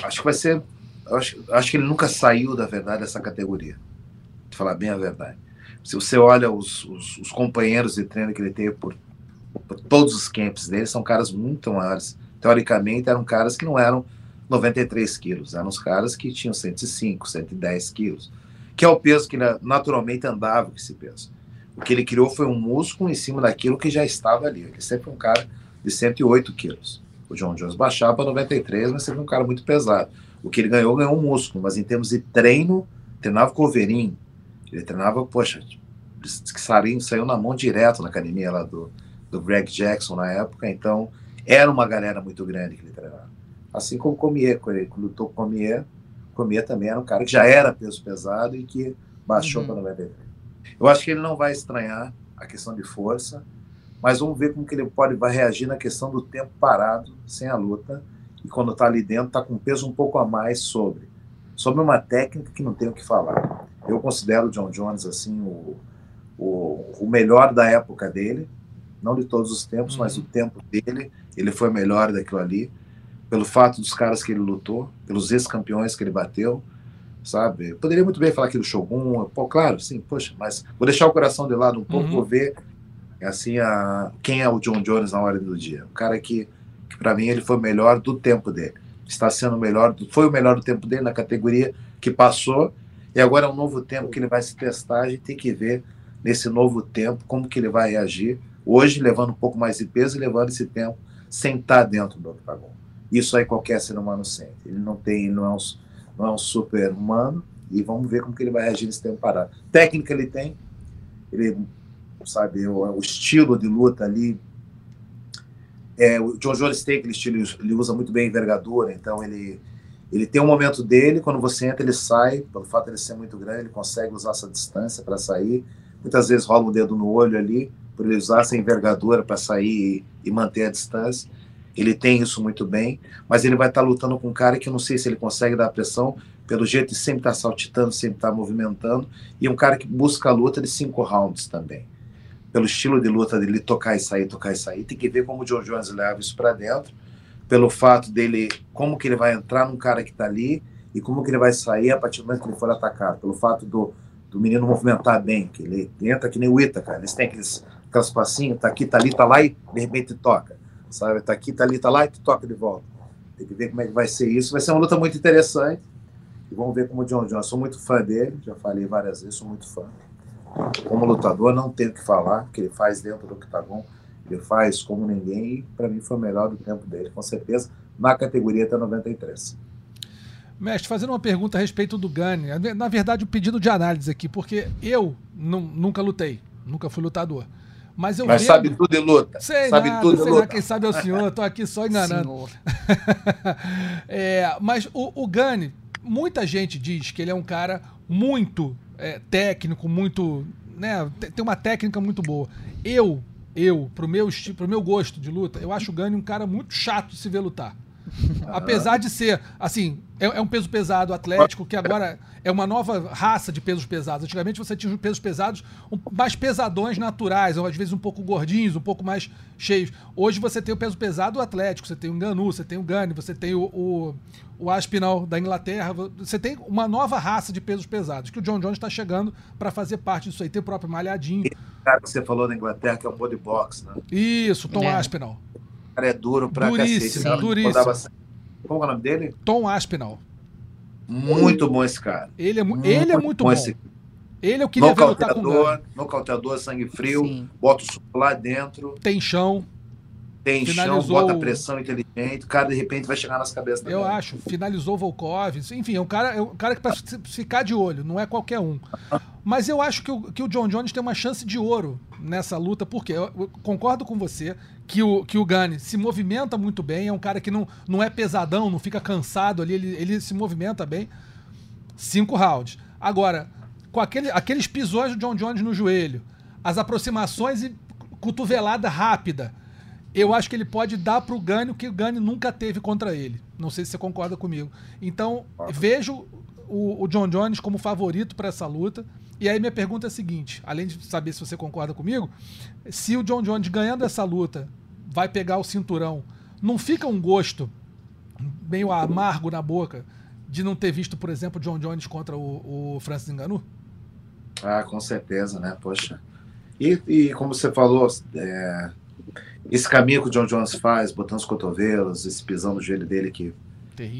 Speaker 4: Acho que vai ser. Acho, acho que ele nunca saiu, da verdade, dessa categoria. De falar bem a verdade. Se você olha os, os, os companheiros de treino que ele teve por todos os camps dele são caras muito maiores. Teoricamente, eram caras que não eram 93 quilos, eram os caras que tinham 105, 110 quilos, que é o peso que naturalmente andava com esse peso. O que ele criou foi um músculo em cima daquilo que já estava ali. Ele sempre foi um cara de 108 quilos. O John Jones baixava para 93, mas sempre um cara muito pesado. O que ele ganhou, ganhou um músculo, mas em termos de treino, treinava com Overin, ele treinava, poxa, que saiu na mão direto na academia lá do, do Greg Jackson na época, então era uma galera muito grande que ele treinava. Assim como Comier, quando ele lutou com Comier, Comier também era um cara que já era peso pesado e que baixou uhum. para 93. Eu acho que ele não vai estranhar a questão de força, mas vamos ver como que ele pode vai reagir na questão do tempo parado, sem a luta, e quando está ali dentro, está com peso um pouco a mais sobre. Sobre uma técnica que não tenho o que falar. Eu considero o John Jones assim o, o, o melhor da época dele, não de todos os tempos, uhum. mas o tempo dele, ele foi melhor daquilo ali, pelo fato dos caras que ele lutou, pelos ex-campeões que ele bateu, sabe? Eu poderia muito bem falar aqui do Shogun, pô, claro, sim, poxa, mas vou deixar o coração de lado um pouco, uhum. vou ver assim a, quem é o John Jones na hora do dia. O cara que, que para mim ele foi o melhor do tempo dele. Está sendo o melhor, foi o melhor do tempo dele na categoria que passou e agora é um novo tempo que ele vai se testar, a gente tem que ver nesse novo tempo como que ele vai reagir Hoje, levando um pouco mais de peso e levando esse tempo sem estar dentro do octagon. Isso aí qualquer ser humano sente. Ele não tem, não é um, não é um super humano e vamos ver como que ele vai reagir nesse tempo parado. Técnica ele tem, ele sabe o, o estilo de luta ali. É, o John Jones tem aquele estilo, ele usa muito bem a envergadura, então ele ele tem um momento dele, quando você entra, ele sai, pelo fato de ele ser muito grande, ele consegue usar essa distância para sair. Muitas vezes rola um dedo no olho ali, por ele usar essa envergadura para sair e, e, manter a distância. Ele tem isso muito bem, mas ele vai estar tá lutando com um cara que eu não sei se ele consegue dar pressão, pelo jeito de sempre estar tá saltitando, sempre estar tá movimentando, e um cara que busca a luta de cinco rounds também. Pelo estilo de luta dele, tocar e sair, tocar e sair. Tem que ver como o John Jones leva isso para dentro, pelo fato dele, como que ele vai entrar num cara que está ali e como que ele vai sair a partir do momento que ele for atacado. Pelo fato do, do menino movimentar bem, que ele entra que nem o Ita, cara. Eles têm aqueles aquelas passinhas, tá aqui, tá ali, tá lá e de repente toca. Sabe? Tá aqui, tá ali, tá lá e tu toca de volta. Tem que ver como é que vai ser isso. Vai ser uma luta muito interessante. E vamos ver como o John Jones. Sou muito fã dele, já falei várias vezes, sou muito fã. Como lutador, não tenho o que falar, que ele faz dentro do octagon, ele faz como ninguém, e para mim foi o melhor do tempo dele, com certeza, na categoria até 93.
Speaker 1: Mestre, fazendo uma pergunta a respeito do Gane. Na verdade, um pedido de análise aqui, porque eu nunca lutei, nunca fui lutador. Mas, eu
Speaker 4: Mas
Speaker 1: vendo...
Speaker 4: sabe tudo de luta.
Speaker 1: Sei
Speaker 4: sabe
Speaker 1: nada,
Speaker 4: tudo
Speaker 1: sei
Speaker 4: de luta.
Speaker 1: Nada, quem sabe é o senhor, tô aqui só enganando. é, mas o, o Gane, muita gente diz que ele é um cara muito é, técnico, muito. Né, tem uma técnica muito boa. Eu, eu, pro meu, pro meu gosto de luta, eu acho o Gane um cara muito chato de se ver lutar. Apesar de ser, assim, é, é, um peso pesado atlético, que agora é uma nova raça de pesos pesados. Antigamente você tinha os pesos pesados um, mais pesadões naturais, ou às vezes um pouco gordinhos, um pouco mais cheios. Hoje você tem o peso pesado atlético, você tem o Ganu, você tem o Gane, você tem o, o, o Aspinal da Inglaterra. Você tem uma nova raça de pesos pesados, que o John Jones está chegando para fazer parte disso aí. Tem o próprio Malhadinho.
Speaker 4: O cara que você falou da Inglaterra, que é o body box, né?
Speaker 1: Isso, Tom é. Aspinal
Speaker 4: cara é duro pra
Speaker 1: duríssimo,
Speaker 4: cacete.
Speaker 1: Duríssimo.
Speaker 4: Como é o nome dele?
Speaker 1: Tom Aspinall.
Speaker 4: Muito bom esse cara.
Speaker 1: Ele é, muito ele é muito bom. Esse... Ele eu queria ver lutar com o
Speaker 4: Nocauteador, sangue frio, Sim. bota o suco lá dentro.
Speaker 1: Tem chão.
Speaker 4: Tem chão, bota pressão inteligente, o cara de repente vai chegar nas cabeças
Speaker 1: Eu acho, finalizou Volkov, enfim, é um cara, é um cara que para ficar de olho, não é qualquer um. Mas eu acho que o, que o John Jones tem uma chance de ouro nessa luta, porque eu, eu concordo com você que o, que o Gane se movimenta muito bem, é um cara que não, não é pesadão, não fica cansado ali, ele, ele se movimenta bem. Cinco rounds. Agora, com aquele, aqueles pisões do John Jones no joelho, as aproximações e cotovelada rápida eu acho que ele pode dar para o Gane o que o Gane nunca teve contra ele. Não sei se você concorda comigo. Então, vejo o, o John Jones como favorito para essa luta. E aí minha pergunta é a seguinte, além de saber se você concorda comigo, se o John Jones ganhando essa luta vai pegar o cinturão, não fica um gosto meio amargo na boca de não ter visto, por exemplo, o John Jones contra o, o Francis Ngannou?
Speaker 4: Ah, com certeza, né? Poxa. E, e como você falou, é, esse caminho que o John Jones faz, botando os cotovelos, esse pisão no joelho dele que,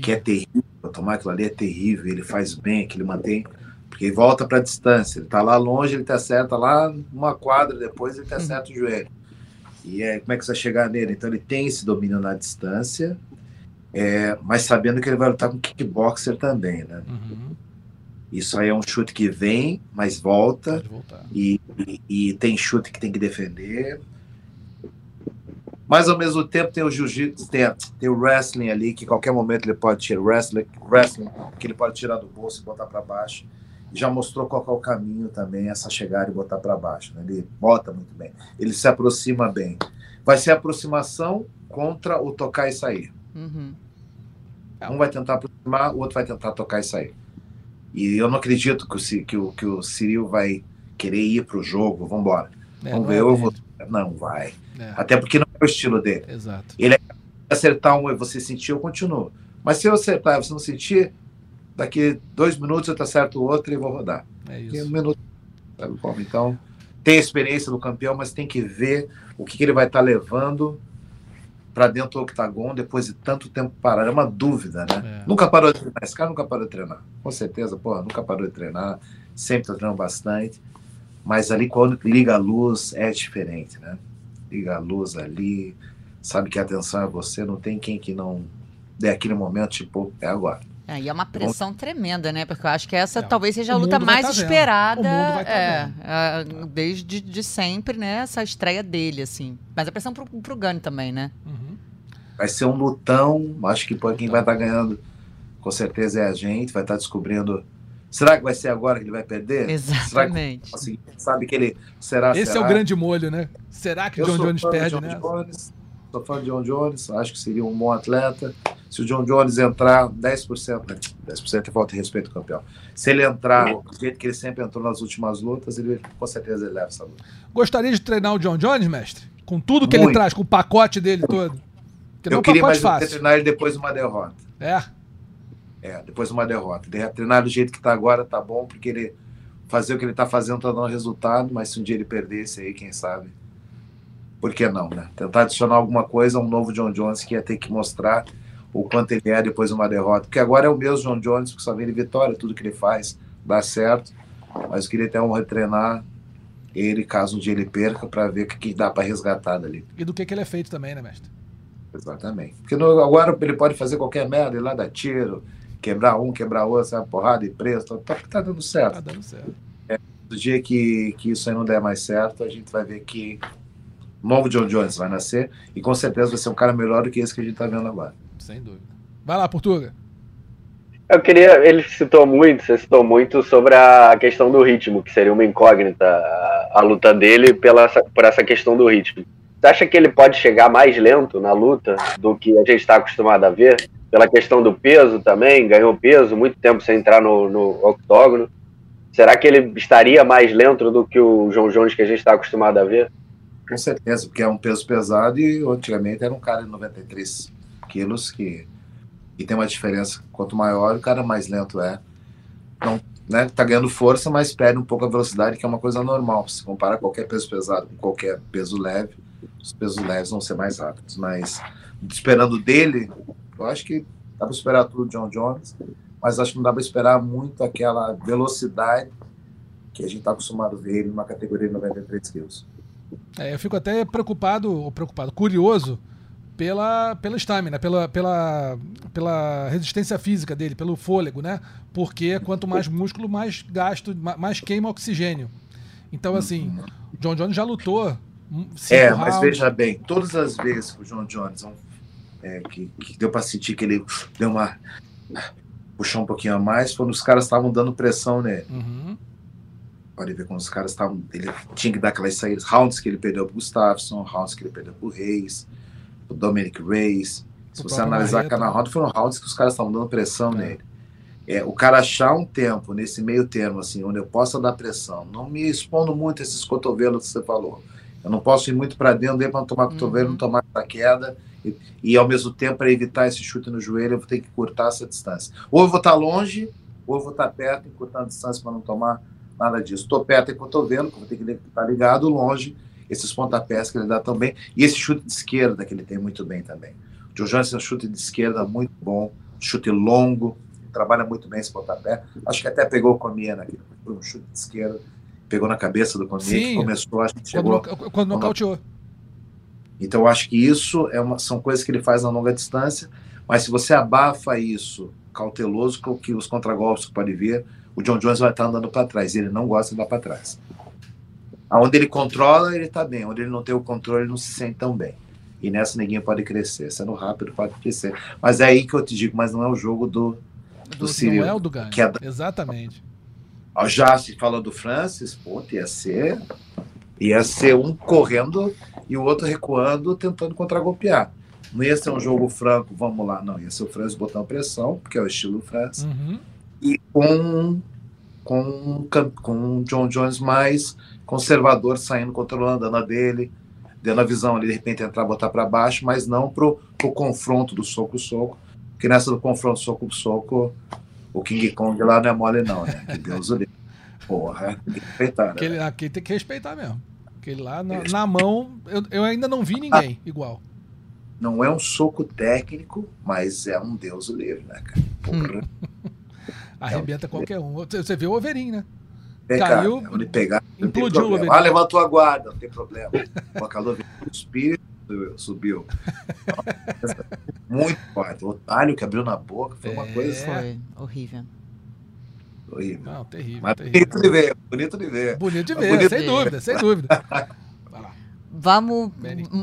Speaker 4: que é terrível, tomar aquilo ali é terrível, ele faz bem, que ele mantém, porque ele volta para a distância, ele está lá longe, ele te acerta lá uma quadra, depois ele te acerta uhum. o joelho. E é, como é que você vai chegar nele? Então ele tem esse domínio na distância, é, mas sabendo que ele vai lutar com kickboxer também, né? Uhum. Isso aí é um chute que vem, mas volta. E, e, e, tem chute que tem que defender. Mas ao mesmo tempo tem o jiu-jitsu, tem, tem, o wrestling ali, que qualquer momento ele pode tirar wrestling, wrestling que ele pode tirar do bolso e botar para baixo. Já mostrou qual é o caminho também, essa chegar e botar para baixo. Né? Ele bota muito bem. Ele se aproxima bem. Vai ser aproximação contra o tocar e sair. Uhum. Um vai tentar aproximar, o outro vai tentar tocar e sair. E eu não acredito que o, que o, que o Cyril vai querer ir para o jogo. Vamos embora. É, Vamos ver. É eu vou... Não vai. É. Até porque não o estilo dele.
Speaker 1: Exato.
Speaker 4: Ele é acertar um e você sentir, eu continuo. Mas se eu acertar e você não sentir, daqui dois minutos eu acerto o outro e vou rodar.
Speaker 1: É isso.
Speaker 4: Um minuto. Sabe como? Então, tem a experiência do campeão, mas tem que ver o que, que ele vai estar tá levando para dentro do octagon depois de tanto tempo parar. É uma dúvida, né? É. Nunca parou de treinar. Esse cara nunca parou de treinar. Com certeza, porra, nunca parou de treinar. Sempre tá treinando bastante. Mas ali, quando liga a luz, é diferente, né? Liga a luz ali, sabe que a atenção é você, não tem quem que não dê aquele momento, tipo, é agora.
Speaker 2: É, e é uma pressão então, tremenda, né? Porque eu acho que essa é, talvez seja a luta mais tá esperada tá é, é, desde de sempre, né? Essa estreia dele, assim. Mas a pressão pro, pro Gane também, né?
Speaker 4: Uhum. Vai ser um lutão, acho que quem vai estar tá ganhando com certeza é a gente, vai estar tá descobrindo Será que vai ser agora que ele vai perder?
Speaker 2: Exatamente.
Speaker 4: Que, assim, sabe que ele será.
Speaker 1: Esse
Speaker 4: será?
Speaker 1: é o grande molho, né? Será que o John Jones perde, né?
Speaker 4: sou fã de John Jones, acho que seria um bom atleta. Se o John Jones entrar 10%, né? 10% é falta de respeito ao campeão. Se ele entrar do jeito que ele sempre entrou nas últimas lutas, ele com certeza ele leva essa luta.
Speaker 1: Gostaria de treinar o John Jones, mestre? Com tudo que Muito. ele traz, com o pacote dele todo?
Speaker 4: Porque eu queria mais fácil. treinar ele depois de uma derrota.
Speaker 1: É?
Speaker 4: É, depois de uma derrota. Ele treinar do jeito que está agora tá bom, porque ele fazer o que ele está fazendo está dando resultado, mas se um dia ele perdesse aí, quem sabe, por que não, né? Tentar adicionar alguma coisa a um novo John Jones que ia ter que mostrar o quanto ele é depois de uma derrota. Porque agora é o mesmo John Jones, que só vem de vitória, tudo que ele faz dá certo. Mas eu queria até um retreinar ele, caso um dia ele perca, para ver o que, que dá para resgatar dali.
Speaker 1: E do que, que ele é feito também, né, mestre?
Speaker 4: Exatamente. Porque no, agora ele pode fazer qualquer merda, ir lá dar tiro, quebrar um, quebrar outro, sabe, porrada e preço, tá, tá, tá dando certo.
Speaker 1: Tá dando certo.
Speaker 4: É, do dia que, que isso aí não der mais certo, a gente vai ver que novo John Jones vai nascer e com certeza vai ser um cara melhor do que esse que a gente tá vendo agora.
Speaker 1: Sem dúvida. Vai lá, Portuga.
Speaker 3: Eu queria, ele citou muito, você citou muito sobre a questão do ritmo, que seria uma incógnita a, a luta dele pela, por essa questão do ritmo. Você acha que ele pode chegar mais lento na luta do que a gente está acostumado a ver? Pela questão do peso também, ganhou peso, muito tempo sem entrar no, no octógono. Será que ele estaria mais lento do que o João Jones que a gente está acostumado a ver?
Speaker 4: Com certeza, porque é um peso pesado e antigamente era um cara de 93 quilos que e tem uma diferença. Quanto maior, o cara mais lento é. Não, né, tá ganhando força, mas perde um pouco a velocidade, que é uma coisa normal. Se compara qualquer peso pesado com qualquer peso leve, os pesos leves vão ser mais rápidos. Mas esperando dele, eu acho que dá para esperar tudo John Jones, mas acho que não dá para esperar muito aquela velocidade que a gente está acostumado a ver ele numa categoria de 93 quilos.
Speaker 1: É, eu fico até preocupado, ou preocupado, curioso pela pela estamina, pela, pela, pela resistência física dele, pelo fôlego, né? Porque quanto mais músculo, mais gasto, mais queima oxigênio. Então, assim, John Jones já lutou.
Speaker 4: É, rounds. mas veja bem, todas as vezes que o John Jones é, que, que, deu para sentir que ele deu uma puxou um pouquinho a mais, quando os caras estavam dando pressão nele.
Speaker 1: Uhum.
Speaker 4: Pode ver quando os caras estavam. Ele tinha que dar aquelas saídas, rounds que ele perdeu pro Gustafsson, rounds que ele perdeu pro Reis o Dominic Reyes. Se você analisar cada round, foram rounds que os caras estavam dando pressão é. nele. É, o cara achar um tempo nesse meio termo, assim, onde eu possa dar pressão, não me expondo muito esses cotovelos que você falou. Eu não posso ir muito para dentro, para tomar cotovelo, uhum. não tomar essa queda, e, e, ao mesmo tempo, para evitar esse chute no joelho, eu vou ter que cortar essa distância. Ou eu vou estar tá longe, ou eu vou estar tá perto, cortando a distância para não tomar nada disso. Estou perto e cotovelo, vou ter que estar ligado, longe, esses pontapés que ele dá também, e esse chute de esquerda que ele tem muito bem também. O Joe Jones tem um chute de esquerda muito bom, chute longo, trabalha muito bem esse pontapé. Acho que até pegou o Comia naquele um chute de esquerda, pegou na cabeça do que começou, acho que chegou...
Speaker 1: Quando, quando nocauteou.
Speaker 4: Então, acho que isso é uma, são coisas que ele faz na longa distância, mas se você abafa isso cauteloso, com que os contragolpes que pode vir, o John Jones vai estar andando para trás. Ele não gosta de andar para trás. Onde ele controla, ele está bem. Onde ele não tem o controle, ele não se sente tão bem. E nessa ninguém pode crescer. Sendo rápido, pode crescer. Mas é aí que eu te digo, mas não é o jogo do, do, do Cyril.
Speaker 1: Não é o do Gane. É da... Exatamente.
Speaker 4: Já se fala do Francis, pô, ia ser, ia ser um correndo e o outro recuando, tentando contragolpear. Não ia ser um jogo franco, vamos lá, não. Ia ser o Francis botando pressão, porque é o estilo Francis.
Speaker 1: Uhum.
Speaker 4: E com, com, com John Jones mais conservador saindo, controlando a andando dele, dando a visão ali, de repente entrar, botar para baixo, mas não pro, pro confronto do soco-soco, porque nessa do confronto soco-soco, o King Kong lá não é mole não, né? Que Deus o livre. Porra, tem que respeitar, né?
Speaker 1: Aquele, aqui tem que respeitar mesmo. Aquele lá, na, na mão, eu, eu, ainda não vi ninguém ah, igual.
Speaker 4: Não é um soco técnico, mas é um Deus o livre, né, cara? Porra.
Speaker 1: Arrebenta é um... qualquer um. Você vê o Overin, né?
Speaker 4: Vem Caiu, cá, onde pegar,
Speaker 1: implodiu o
Speaker 4: Ah, levantou a guarda, não tem problema. O calor veio o espírito, subiu. Muito forte. O talho que abriu na boca foi uma é, coisa.
Speaker 2: Foi horrível.
Speaker 4: Horrível.
Speaker 1: Não, terrível.
Speaker 4: Mas
Speaker 1: terrível.
Speaker 4: bonito de ver, bonito de ver.
Speaker 1: Bonito de ver, bonito sem de dúvida, ver. sem dúvida.
Speaker 2: Vamos,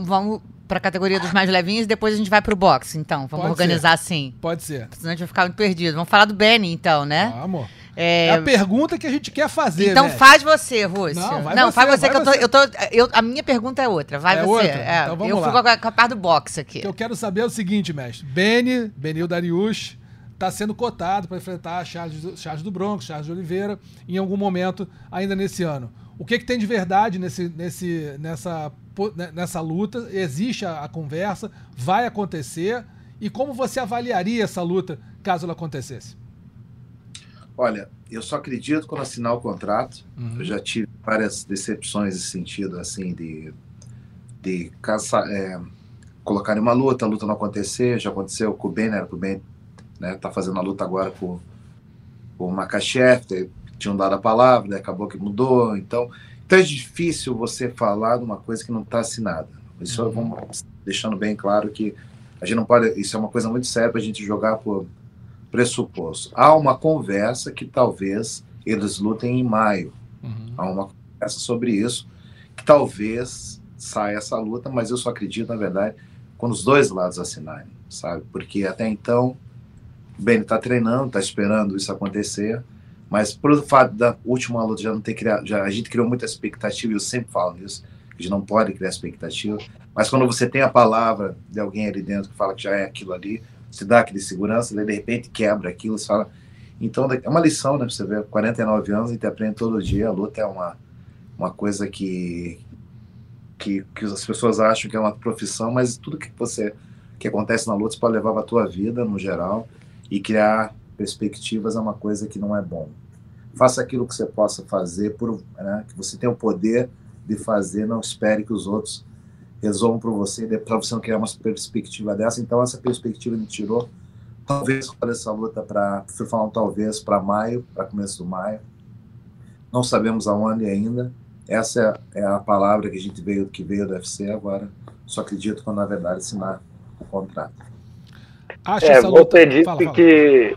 Speaker 2: vamos para a categoria dos mais levinhos e depois a gente vai para o boxe, então. Vamos Pode organizar ser. assim.
Speaker 1: Pode ser.
Speaker 2: Senão a gente vai ficar muito perdido. Vamos falar do Benny, então, né?
Speaker 1: Vamos. É... é a pergunta que a gente quer fazer.
Speaker 2: Então
Speaker 1: né?
Speaker 2: faz você, Rússia.
Speaker 1: Não, vai
Speaker 2: Não
Speaker 1: você,
Speaker 2: faz você que eu tô. Eu tô eu, a minha pergunta é outra. Vai
Speaker 1: é
Speaker 2: você.
Speaker 1: Outra?
Speaker 2: É,
Speaker 1: então vamos
Speaker 2: eu
Speaker 1: lá.
Speaker 2: fico com a, com a parte do boxe aqui.
Speaker 1: O que eu quero saber é o seguinte, mestre. Beni, Benil Darius, está sendo cotado para enfrentar Charles, Charles do Bronx, Charles de Oliveira, em algum momento ainda nesse ano. O que, que tem de verdade nesse, nesse, nessa, né, nessa luta? Existe a, a conversa? Vai acontecer? E como você avaliaria essa luta caso ela acontecesse?
Speaker 4: Olha, eu só acredito quando assinar o contrato.
Speaker 1: Uhum.
Speaker 4: Eu já tive várias decepções nesse sentido, assim, de de caçar, é, colocar em uma luta, a luta não acontecer, já aconteceu com o Ben, era com o Ben, né, tá fazendo a luta agora com, com o Makachev, tinham dado a palavra, né, acabou que mudou, então, então é difícil você falar de uma coisa que não está assinada. Isso uhum. vamos deixando bem claro que a gente não pode, isso é uma coisa muito séria para a gente jogar por pressuposto. Há uma conversa que talvez eles lutem em maio. Uhum. Há uma conversa sobre isso, que talvez saia essa luta, mas eu só acredito, na verdade, quando os dois lados assinarem, sabe? Porque até então, o Ben está treinando, está esperando isso acontecer, mas por fato da última luta já não ter criado, já, a gente criou muita expectativa, e eu sempre falo isso, a gente não pode criar expectativa, mas quando você tem a palavra de alguém ali dentro que fala que já é aquilo ali, você dá aquele segurança, daí de repente quebra aquilo, você fala. Então é uma lição, né? Você vê, 49 anos, a gente aprende todo dia, a luta é uma, uma coisa que, que, que as pessoas acham que é uma profissão, mas tudo que você que acontece na luta você pode levar para a tua vida no geral e criar perspectivas é uma coisa que não é bom. Faça aquilo que você possa fazer por, né, que você tem o poder de fazer, não espere que os outros resolvam para você, para você não criar uma perspectiva dessa. Então, essa perspectiva me tirou. Talvez para essa luta para, fui falar um talvez para maio, para começo do maio. Não sabemos aonde ainda. Essa é, a palavra que a gente veio, que veio do UFC agora. Só acredito quando na verdade assinar o contrato.
Speaker 3: Acho é, você luta... fala, fala. que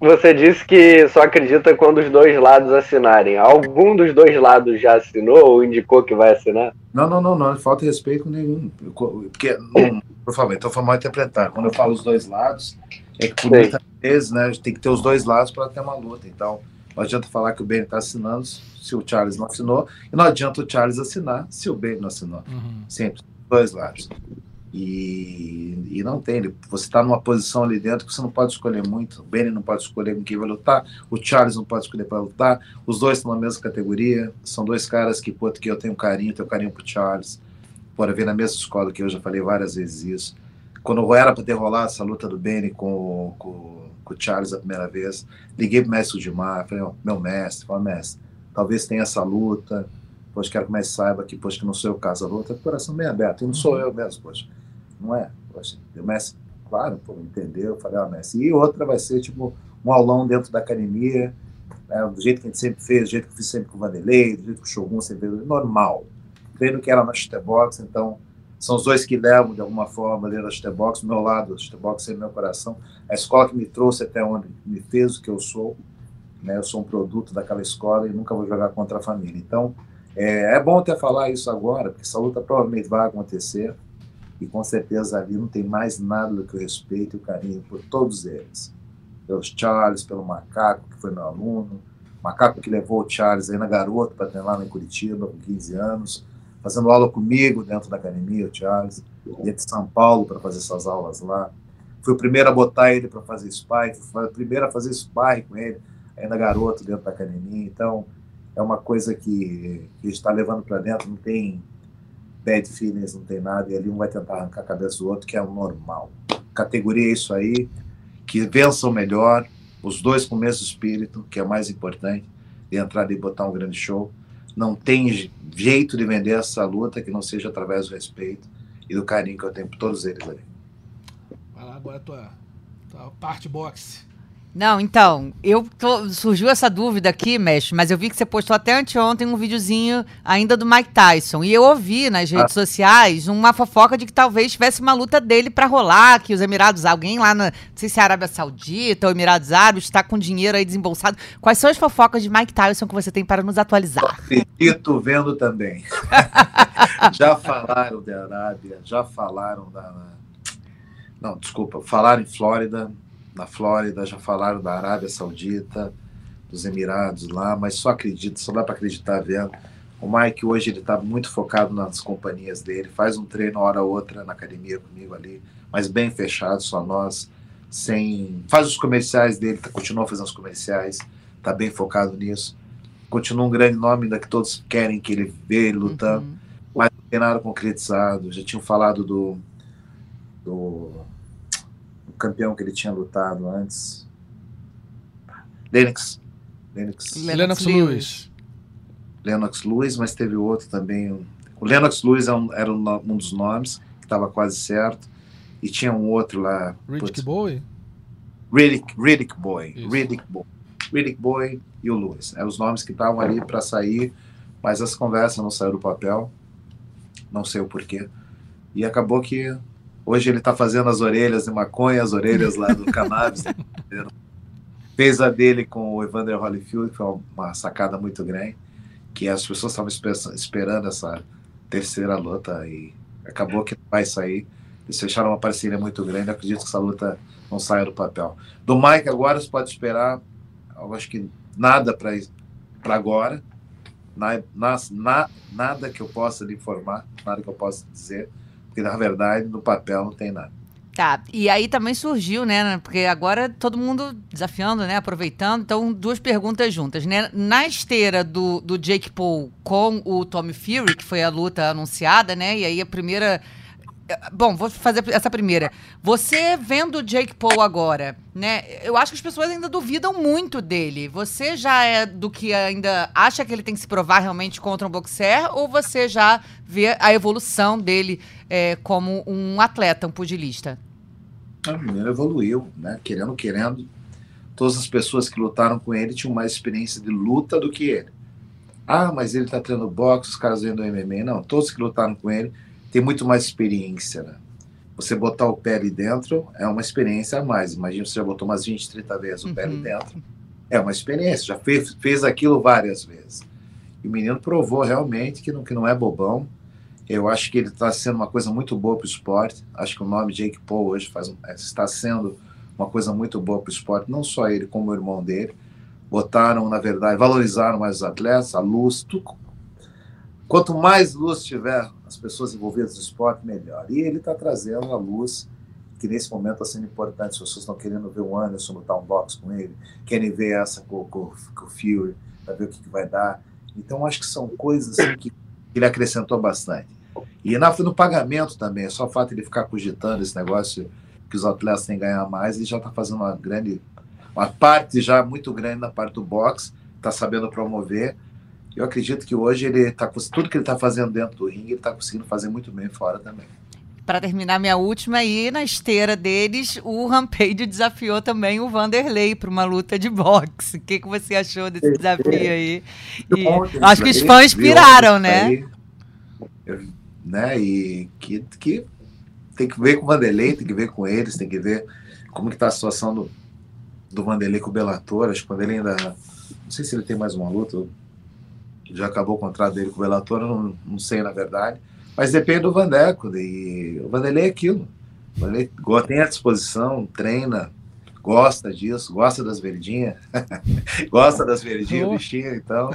Speaker 3: você disse que só acredita quando os dois lados assinarem. Algum dos dois lados já assinou ou indicou que vai assinar?
Speaker 4: Não, não, não, não. Falta respeito nenhum. Porque, não, por favor, então foi mal interpretar. Quando eu falo os dois lados, é que por muitas vezes, né, tem que ter os dois lados para ter uma luta. Então, não adianta falar que o Ben está assinando se o Charles não assinou, e não adianta o Charles assinar se o Ben não assinou. Uhum. Sempre, dois lados. E, e não tem, você está numa posição ali dentro que você não pode escolher muito. O Benny não pode escolher com quem vai lutar, o Charles não pode escolher para lutar. Os dois estão na mesma categoria, são dois caras que, pô, que eu tenho carinho, tenho carinho pro Charles. Bora ver na mesma escola que eu já falei várias vezes isso. Quando era para ter rolado essa luta do Benny com, com, com, o Charles a primeira vez, liguei pro mestre Gilmar, falei, oh, meu mestre, falei, mestre, talvez tenha essa luta, pois quero que o mestre saiba que, pois, que não sou eu caso a luta, coração bem aberto, e não sou eu mesmo, pois não é? Poxa, o Messi, claro, pô, entendeu? Eu falei, ó, ah. E outra vai ser, tipo, um aulão dentro da academia, né, do jeito que a gente sempre fez, do jeito que eu fiz sempre com o Vanderlei, do jeito que o Shogun sempre fez, normal. Treino que era na chutebox, então são os dois que levam, de alguma forma, ali na chutebox, do meu lado, a chutebox é meu coração, a escola que me trouxe até onde me fez o que eu sou, né, eu sou um produto daquela escola e nunca vou jogar contra a família. Então, é, é bom até falar isso agora, porque essa luta provavelmente vai acontecer, e com certeza ali não tem mais nada do que o respeito e o carinho por todos eles. Pelos Charles, pelo Macaco, que foi meu aluno, Macaco que levou o Charles ainda garoto para treinar lá em Curitiba, com 15 anos, fazendo aula comigo dentro da academia, o Charles, ia de São Paulo para fazer essas aulas lá. Fui o primeiro a botar ele para fazer sparring, fui o primeiro a fazer sparring com ele, ainda garoto dentro da academia. Então, é uma coisa que, que está levando para dentro, não tem bad feelings, não tem nada, e ali um vai tentar arrancar a cabeça do outro, que é o normal. Categoria é isso aí, que vençam melhor, os dois com o mesmo espírito, que é mais importante, de entrar e botar um grande show. Não tem jeito de vender essa luta que não seja através do respeito e do carinho que eu tenho por todos eles ali.
Speaker 1: Vai lá, agora a tua, tua parte boxe.
Speaker 2: Não, então, eu tô, surgiu essa dúvida aqui, mestre, mas eu vi que você postou até anteontem um videozinho ainda do Mike Tyson. E eu ouvi nas redes ah. sociais uma fofoca de que talvez tivesse uma luta dele para rolar, que os Emirados, alguém lá na, não sei se é Arábia Saudita ou Emirados Árabes, está com dinheiro aí desembolsado. Quais são as fofocas de Mike Tyson que você tem para nos atualizar?
Speaker 4: Acredito vendo também. já falaram da Arábia, já falaram da. Não, desculpa, falaram em Flórida na Flórida, já falaram da Arábia Saudita, dos Emirados lá, mas só acredito, só dá para acreditar vendo. O Mike hoje ele está muito focado nas companhias dele, faz um treino hora ou outra na academia comigo ali, mas bem fechado, só nós, sem faz os comerciais dele, tá, continua fazendo os comerciais, está bem focado nisso. Continua um grande nome ainda que todos querem que ele vê ele lutando, uhum. mas não tem nada concretizado. Já tinham falado do, do campeão que ele tinha lutado antes. Lennox. Lennox,
Speaker 1: Lennox Lewis.
Speaker 4: Lennox Lewis, mas teve outro também, O Lennox Lewis era um, era um dos nomes que estava quase certo. E tinha um outro lá.
Speaker 1: Riddick Boy?
Speaker 4: Riddick, Riddick Boy. Riddick Boy. Riddick Boy e o Lewis. Eram os nomes que estavam ali para sair, mas as conversas não saíram do papel. Não sei o porquê. E acabou que hoje ele está fazendo as orelhas de maconha, as orelhas lá do cannabis. Fez a dele com o Evander Holyfield, que foi uma sacada muito grande, que as pessoas estavam esperando essa terceira luta e acabou que vai sair. Eles fecharam uma parceria muito grande. Acredito que essa luta não saia do papel. Do Mike agora você pode esperar, eu acho que nada para agora. Na, na, na, nada que eu possa lhe informar, nada que eu possa dizer, porque na verdade no papel não tem nada.
Speaker 2: Tá, e aí também surgiu, né? Porque agora todo mundo desafiando, né? Aproveitando. Então, duas perguntas juntas, né? Na esteira do, do Jake Paul com o Tommy Fury, que foi a luta anunciada, né? E aí a primeira Bom, vou fazer essa primeira. Você vendo o Jake Paul agora, né? Eu acho que as pessoas ainda duvidam muito dele. Você já é do que ainda acha que ele tem que se provar realmente contra um boxer? Ou você já vê a evolução dele é, como um atleta, um pugilista?
Speaker 4: O menino evoluiu, né? Querendo, querendo. Todas as pessoas que lutaram com ele tinham mais experiência de luta do que ele. Ah, mas ele tá treinando boxe, os caras vendo MMA. Não, todos que lutaram com ele tem muito mais experiência, né? Você botar o pé ali dentro é uma experiência a mais. Imagina você já botou umas 20, 30 vezes o uhum. pé ali uhum. dentro. É uma experiência, já fez, fez aquilo várias vezes. E o menino provou realmente que não, que não é bobão. Eu acho que ele está sendo uma coisa muito boa para o esporte. Acho que o nome Jake Paul hoje faz, é, está sendo uma coisa muito boa para o esporte, não só ele, como o irmão dele. Botaram, na verdade, valorizaram mais os atletas, a luz, tudo, Quanto mais luz tiver as pessoas envolvidas no esporte, melhor. E ele está trazendo a luz que nesse momento está sendo importante. As pessoas estão querendo ver o Anderson lutar um box com ele, querem ver essa com, com, com o Fury, para ver o que, que, vai dar. Então, acho que são coisas assim, que ele acrescentou bastante. E na, no pagamento também, é só o fato de ele ficar cogitando esse negócio que os atletas têm que ganhar mais, ele já está fazendo uma grande, uma parte já muito grande na parte do boxe, está sabendo promover eu acredito que hoje ele está com tudo que ele está fazendo dentro do ringue, ele está conseguindo fazer muito bem fora também.
Speaker 2: Para terminar minha última aí, na esteira deles, o Rampage desafiou também o Vanderlei para uma luta de boxe. O que, que você achou desse desafio aí? E, acho que os fãs inspiraram, né? Aí,
Speaker 4: né? E que, que tem que ver com o Vanderlei, tem que ver com eles, tem que ver como que está a situação do, do Vanderlei com o Bellator. Acho que quando ele ainda. Não sei se ele tem mais uma luta, já acabou o contrato dele com o Bellator, não, não sei na verdade, mas depende do Vandeco, e o Vanderlei é aquilo, o Vanderlei tem a disposição, treina, gosta disso, gosta das verdinhas, gosta das verdinhas, o bichinho, então,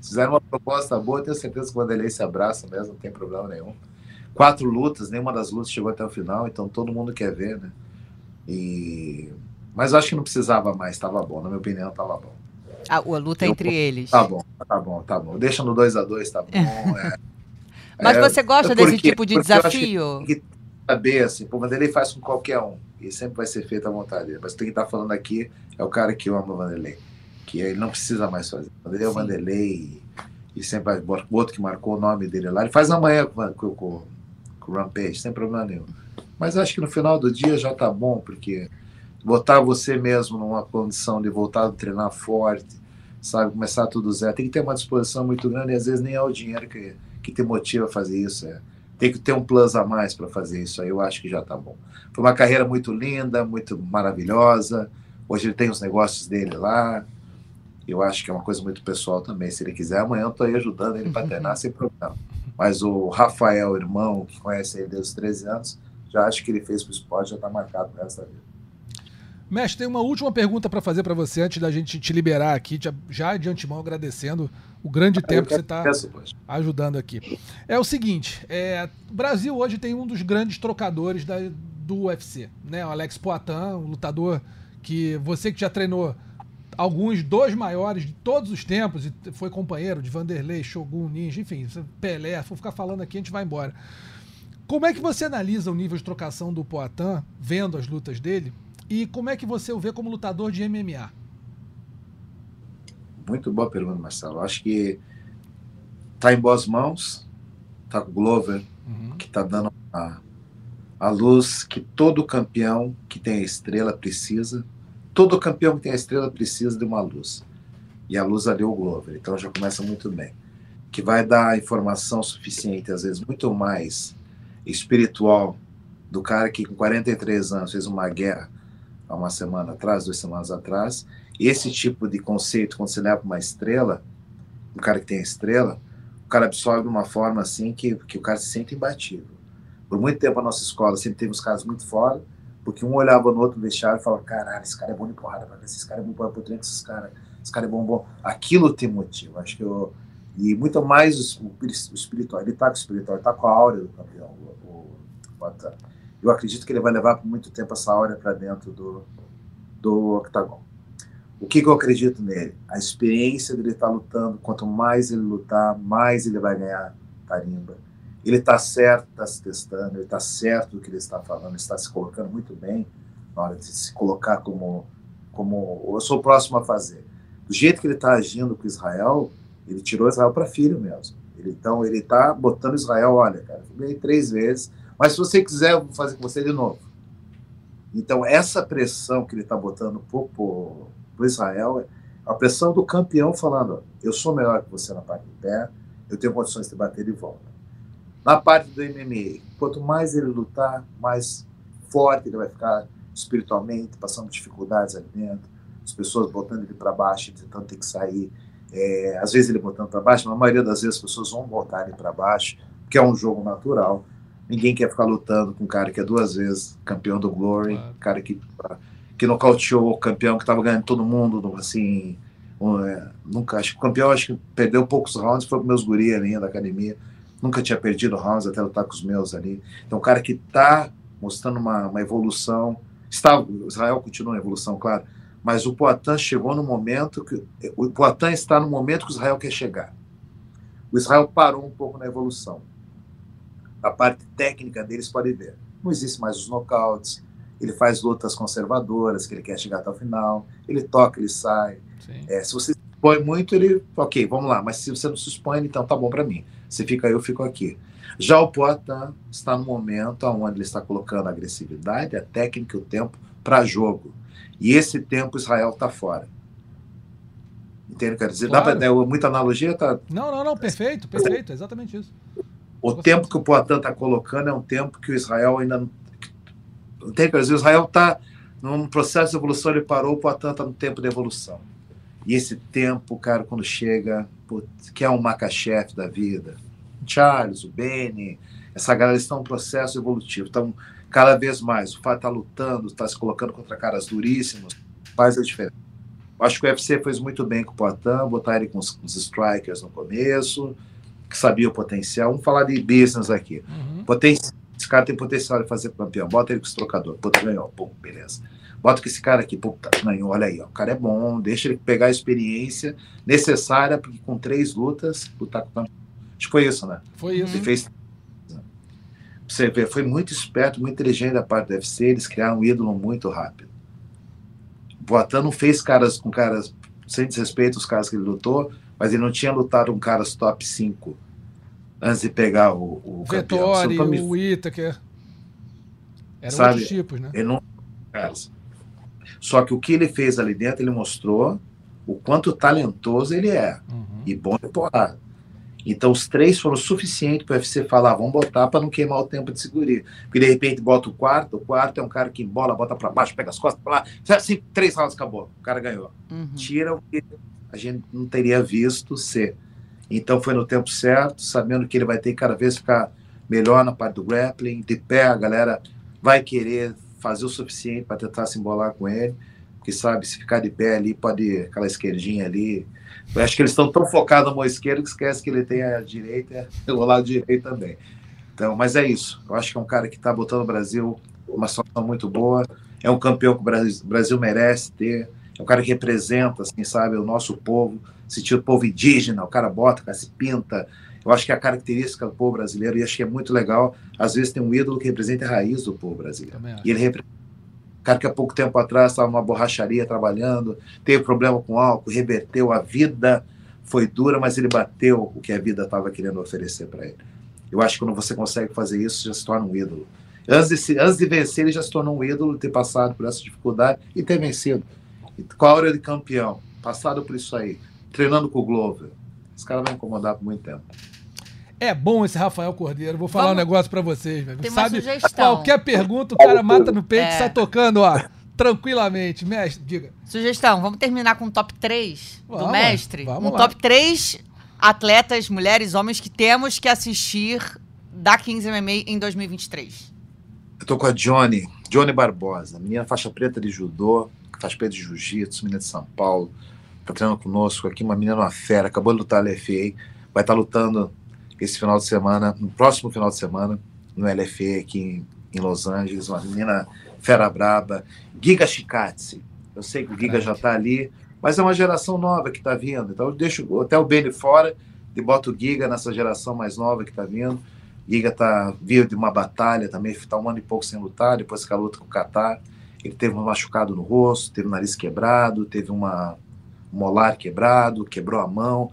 Speaker 4: se fizeram uma proposta boa, tenho certeza que o Vanderlei se abraça mesmo, não tem problema nenhum. Quatro lutas, nenhuma das lutas chegou até o final, então todo mundo quer ver, né? E... Mas eu acho que não precisava mais, estava bom, na minha opinião, estava bom.
Speaker 2: A, a luta eu, entre eles.
Speaker 4: Tá bom, tá bom, tá bom. Deixa no 2 a 2 tá bom. É,
Speaker 2: Mas é, você gosta desse tipo de desafio?
Speaker 4: Que, que saber, assim, pô, Vanderlei faz com qualquer um. E sempre vai ser feito à vontade dele. Mas tem que estar tá falando aqui é o cara que ama o Vanderlei. Que ele não precisa mais fazer. Vanderlei é o Vanderlei. E, sempre vai. O outro que marcou o nome dele lá. Ele faz amanhã com, com, com, com o Rampage, sem problema nenhum. Mas acho que no final do dia já tá bom, porque botar você mesmo numa condição de voltar a treinar forte, sabe, começar tudo zero, tem que ter uma disposição muito grande e às vezes nem é o dinheiro que, que te motiva a fazer isso, é. Tem que ter um plus a mais para fazer isso aí, eu acho que já tá bom. Foi uma carreira muito linda, muito maravilhosa. Hoje ele tem os negócios dele lá. Eu acho que é uma coisa muito pessoal também. Se ele quiser, amanhã eu tô aí ajudando ele para treinar sem problema. Mas o Rafael, irmão, que conhece ele desde os 13 anos, já acho que ele fez pro esporte, já tá marcado para essa vida.
Speaker 1: Mestre, tem uma última pergunta para fazer para você antes da gente te liberar aqui, já de antemão agradecendo o grande tempo que você está ajudando aqui. É o seguinte, é, o Brasil hoje tem um dos grandes trocadores da, do UFC, né? O Alex Poitin, um lutador que você que já treinou alguns dos maiores de todos os tempos e foi companheiro de Vanderlei, Shogun, Ninja, enfim, Pelé, vou ficar falando aqui, a gente vai embora. Como é que você analisa o nível de trocação do Poitin, vendo as lutas dele? E como é que você o vê como lutador de MMA?
Speaker 4: Muito boa pergunta, Marcelo. Acho que está em boas mãos. tá com o Glover, uhum. que tá dando a, a luz que todo campeão que tem a estrela precisa. Todo campeão que tem a estrela precisa de uma luz. E a luz ali é o Glover, então já começa muito bem. Que vai dar informação suficiente, às vezes muito mais espiritual do cara que com 43 anos fez uma guerra há uma semana atrás, duas semanas atrás. Esse tipo de conceito, quando você leva uma estrela, um cara que tem estrela, o cara absorve de uma forma assim que, que o cara se sente imbatível. Por muito tempo a nossa escola sempre teve uns caras muito fora, porque um olhava no outro vestiário e falava: caralho, esse cara é bom de porrada, esse cara é bom para treino, esse cara, esse cara é bom, bom. Aquilo tem motivo. Acho que eu. E muito mais o, o espiritual. Ele tá com o espiritual, ele tá com a áurea do campeão, o, o, o eu acredito que ele vai levar por muito tempo essa áurea para dentro do, do octagon. O que, que, eu acredito nele? A experiência dele estar tá lutando, quanto mais ele lutar, mais ele vai ganhar tarimba. Ele está certo, está se testando, ele está certo do que ele está falando, está se colocando muito bem na hora de se colocar como, como eu sou o próximo a fazer. Do jeito que ele está agindo com Israel, ele tirou Israel para filho mesmo. Ele, então ele está botando Israel, olha, cara, eu ganhei três vezes, mas se você quiser, eu vou fazer com você de novo. Então, essa pressão que ele está botando para Israel a pressão do campeão falando: eu sou melhor que você na parte de pé, eu tenho condições de bater de volta. Na parte do MMA, quanto mais ele lutar, mais forte ele vai ficar espiritualmente, passando dificuldades ali dentro, as pessoas botando ele para baixo, tentando ter que sair. É, às vezes ele botando para baixo, mas a maioria das vezes as pessoas vão botar ele para baixo, que é um jogo natural. Ninguém quer ficar lutando com um cara que é duas vezes campeão do Glory, claro. cara que, que nocauteou o campeão que estava ganhando todo mundo, assim. Um, é, nunca, acho que o campeão acho que perdeu poucos rounds, foi com meus guri ali da academia. Nunca tinha perdido rounds até lutar com os meus ali. Então, um cara que está mostrando uma, uma evolução. Está, Israel continua em evolução, claro, mas o Poitin chegou no momento que. O Poitin está no momento que o Israel quer chegar. O Israel parou um pouco na evolução a parte técnica deles pode ver. Não existe mais os nocautes, ele faz lutas conservadoras, que ele quer chegar até o final, ele toca, ele sai. É, se você se expõe muito, ele, ok, vamos lá, mas se você não se expõe, então tá bom para mim. Você fica aí, eu fico aqui. Já o Poitin está no momento onde ele está colocando a agressividade, a técnica e o tempo para jogo. E esse tempo Israel está fora. Entende? Quer dizer, claro. dá muita analogia? Tá...
Speaker 1: Não, não, não, perfeito, perfeito, exatamente isso.
Speaker 4: O tempo que o Poitin está colocando é um tempo que o Israel ainda não. Tem o Israel está num processo de evolução, ele parou, o Poitin está no tempo de evolução. E esse tempo, cara, quando chega, putz, que é um Makachev da vida, Charles, o Benny, essa galera estão em um processo evolutivo. Então, cada vez mais, o fato está lutando, está se colocando contra caras duríssimos, faz a diferença. Acho que o UFC fez muito bem com o Poitin, botar ele com os, com os strikers no começo, que sabia o potencial. Vamos falar de business aqui. Uhum. Potencial, esse cara tem potencial de fazer campeão. Bota ele com esse trocador. Puta, ganhou. Pô, beleza. Bota com esse cara aqui. Puta, ganhou. Olha aí, ó. O cara é bom. Deixa ele pegar a experiência necessária, porque com três lutas, lutar com o campeão. Acho que foi isso, né?
Speaker 1: Foi isso.
Speaker 4: Ele fez. Você vê, foi muito esperto, muito inteligente da parte do UFC. Eles criaram um ídolo muito rápido. Boatan não fez caras com caras, sem desrespeito os caras que ele lutou, mas ele não tinha lutado com caras top 5 antes de pegar o, o
Speaker 1: Vettori, campeão. Me... o Itaker. Eram Sabe, outros tipos, né?
Speaker 4: Ele não... Só que o que ele fez ali dentro, ele mostrou o quanto talentoso ele é. Uhum. E bom de porrada. Então os três foram suficientes para o UFC falar, vamos botar para não queimar o tempo de segurança. Porque de repente bota o quarto, o quarto é um cara que embola, bota para baixo, pega as costas para lá. Assim, três rounds acabou, o cara ganhou. Uhum. Tira o que a gente não teria visto ser. Então foi no tempo certo, sabendo que ele vai ter que cada vez ficar melhor na parte do grappling, de pé, a galera vai querer fazer o suficiente para tentar se embolar com ele, porque sabe, se ficar de pé ali, pode aquela esquerdinha ali. Eu acho que eles estão tão focados no esquerdo que esquece que ele tem a direita e o lado direito também. Então, mas é isso. Eu acho que é um cara que está botando o Brasil uma situação muito boa. É um campeão que o Brasil merece ter é um cara que representa, assim, sabe, o nosso povo, sentido povo indígena, o cara bota, o cara se pinta. Eu acho que é a característica do povo brasileiro, e acho que é muito legal. Às vezes tem um ídolo que representa a raiz do povo brasileiro. E ele representa. O cara que há pouco tempo atrás estava numa borracharia trabalhando, teve problema com álcool, reverteu a vida, foi dura, mas ele bateu o que a vida estava querendo oferecer para ele. Eu acho que quando você consegue fazer isso, já se torna um ídolo. Antes de, antes de vencer, ele já se tornou um ídolo, ter passado por essa dificuldade e ter vencido. Com a hora de campeão, passado por isso aí, treinando com o Glover. Esse cara vai incomodar por muito tempo.
Speaker 1: É bom esse Rafael Cordeiro. Vou falar
Speaker 2: Vamos-
Speaker 1: um negócio pra vocês, velho.
Speaker 2: Tem uma
Speaker 1: Sabe,
Speaker 2: sugestão.
Speaker 1: qualquer pergunta, o cara mata no peito e
Speaker 2: É.
Speaker 1: sai tocando, ó. Tranquilamente. Mestre, diga.
Speaker 2: Sugestão, vamos terminar com o top 3 do
Speaker 1: Vamos,
Speaker 2: mestre?
Speaker 1: vamos
Speaker 2: um
Speaker 1: lá.
Speaker 2: top 3 atletas, mulheres, homens que temos que assistir da 15 MMA em 2023.
Speaker 4: Eu tô com a Johnny, Johnny Barbosa, menina faixa preta de judô, faixa preta de jiu-jitsu, menina de São Paulo, tá treinando conosco aqui, uma menina uma fera, acabou de lutar no LFA, vai estar lutando esse final de semana, no próximo final de semana, no LFA aqui em, em Los Angeles, uma menina fera braba, Giga Chikatse. Eu sei que o Giga já tá ali, mas é uma geração nova que tá vindo, então eu deixo até o Benny fora e boto o Giga nessa geração mais nova que tá vindo. Giga tá, veio de uma batalha também, está um ano e pouco sem lutar, depois que a luta com o Qatar. Ele teve um machucado no rosto, teve o nariz quebrado, teve uma, um molar quebrado, quebrou a mão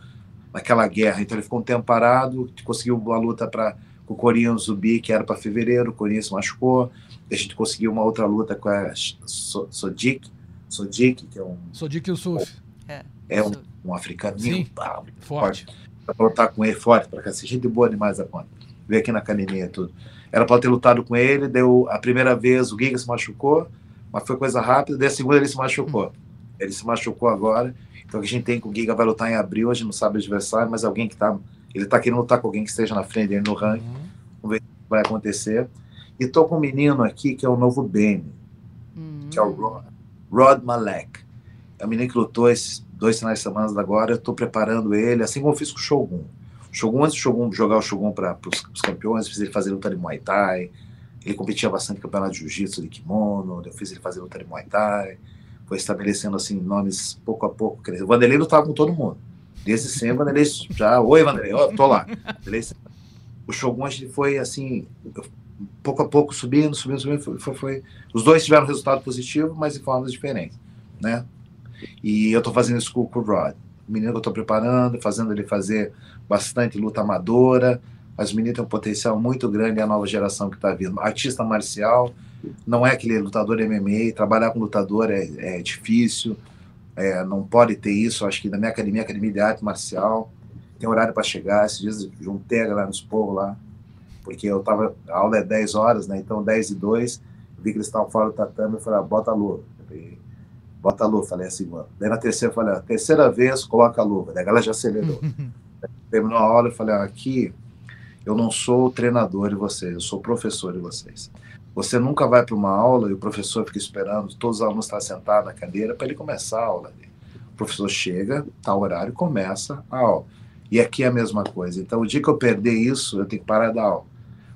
Speaker 4: naquela guerra. Então ele ficou um tempo parado, conseguiu uma luta pra, com o Corian Zubi, que era para fevereiro, o Corian se machucou. A gente conseguiu uma outra luta com a So- Sodik, Sodik, que é um,
Speaker 1: Sou Dick Yusuf.
Speaker 4: é um, um africaninho,
Speaker 1: Sim. Forte.
Speaker 4: pra lutar com ele forte, pra cacete, gente boa demais da conta. Veio aqui na academia e tudo. Era pra ter lutado com ele, deu a primeira vez o Giga se machucou, mas foi coisa rápida, daí a segunda ele se machucou. Ele se machucou agora, então o que a gente tem que o Giga vai lutar em abril, a gente não sabe o adversário, mas alguém que tá, ele tá querendo lutar com alguém que esteja na frente dele no ranking,
Speaker 1: Uhum.
Speaker 4: vai acontecer. E tô com um menino aqui que é o novo Benny,
Speaker 2: Hum.
Speaker 4: que é o Rod, Rod Malek. É um menino que lutou esses dois finais de semana agora. Eu estou preparando ele, assim como eu fiz com o Shogun. O Shogun, antes do Shogun jogar o Shogun para os campeões, fiz ele fazer luta de Muay Thai. Ele competia bastante no campeonato de Jiu-Jitsu de kimono. Eu fiz ele fazer luta de Muay Thai. Foi estabelecendo assim nomes pouco a pouco. O Vanderlei lutava com todo mundo. Desde sempre, Vanderlei já. Oi, Vanderlei, ó, tô lá. Vanderlei O Shogun, a gente foi assim, pouco a pouco subindo, subindo, subindo. Foi, foi, foi- Os dois tiveram resultado positivo, mas em formas diferentes, né? E eu tô fazendo isso com o Rod. O menino que eu tô preparando, fazendo ele fazer bastante luta amadora. Mas o menino tem um potencial muito grande, é a nova geração que está vindo. Artista marcial, não é aquele lutador MMA. Trabalhar com lutador é, é difícil, é, não pode ter isso. Acho que na minha academia, academia de arte marcial, tem horário para chegar. Esses dias juntei a galera nos povos lá, porque eu tava, a aula é 10 horas, né? Então 10 e 2, eu vi que eles estavam fora do tatame, eu falei, ah, bota a luva. Falei, bota a luva, falei assim, mano. Daí na terceira eu falei, ah, terceira vez, coloca a luva. Daí a galera já acelerou. Terminou a aula, eu falei, ah, aqui eu não sou o treinador de vocês, eu sou o professor de vocês. Você nunca vai para uma aula e o professor fica esperando, todos os alunos estão sentados na cadeira para ele começar a aula. O professor chega, o horário, começa a aula. E aqui é a mesma coisa. Então, o dia que eu perder isso, eu tenho que parar da aula.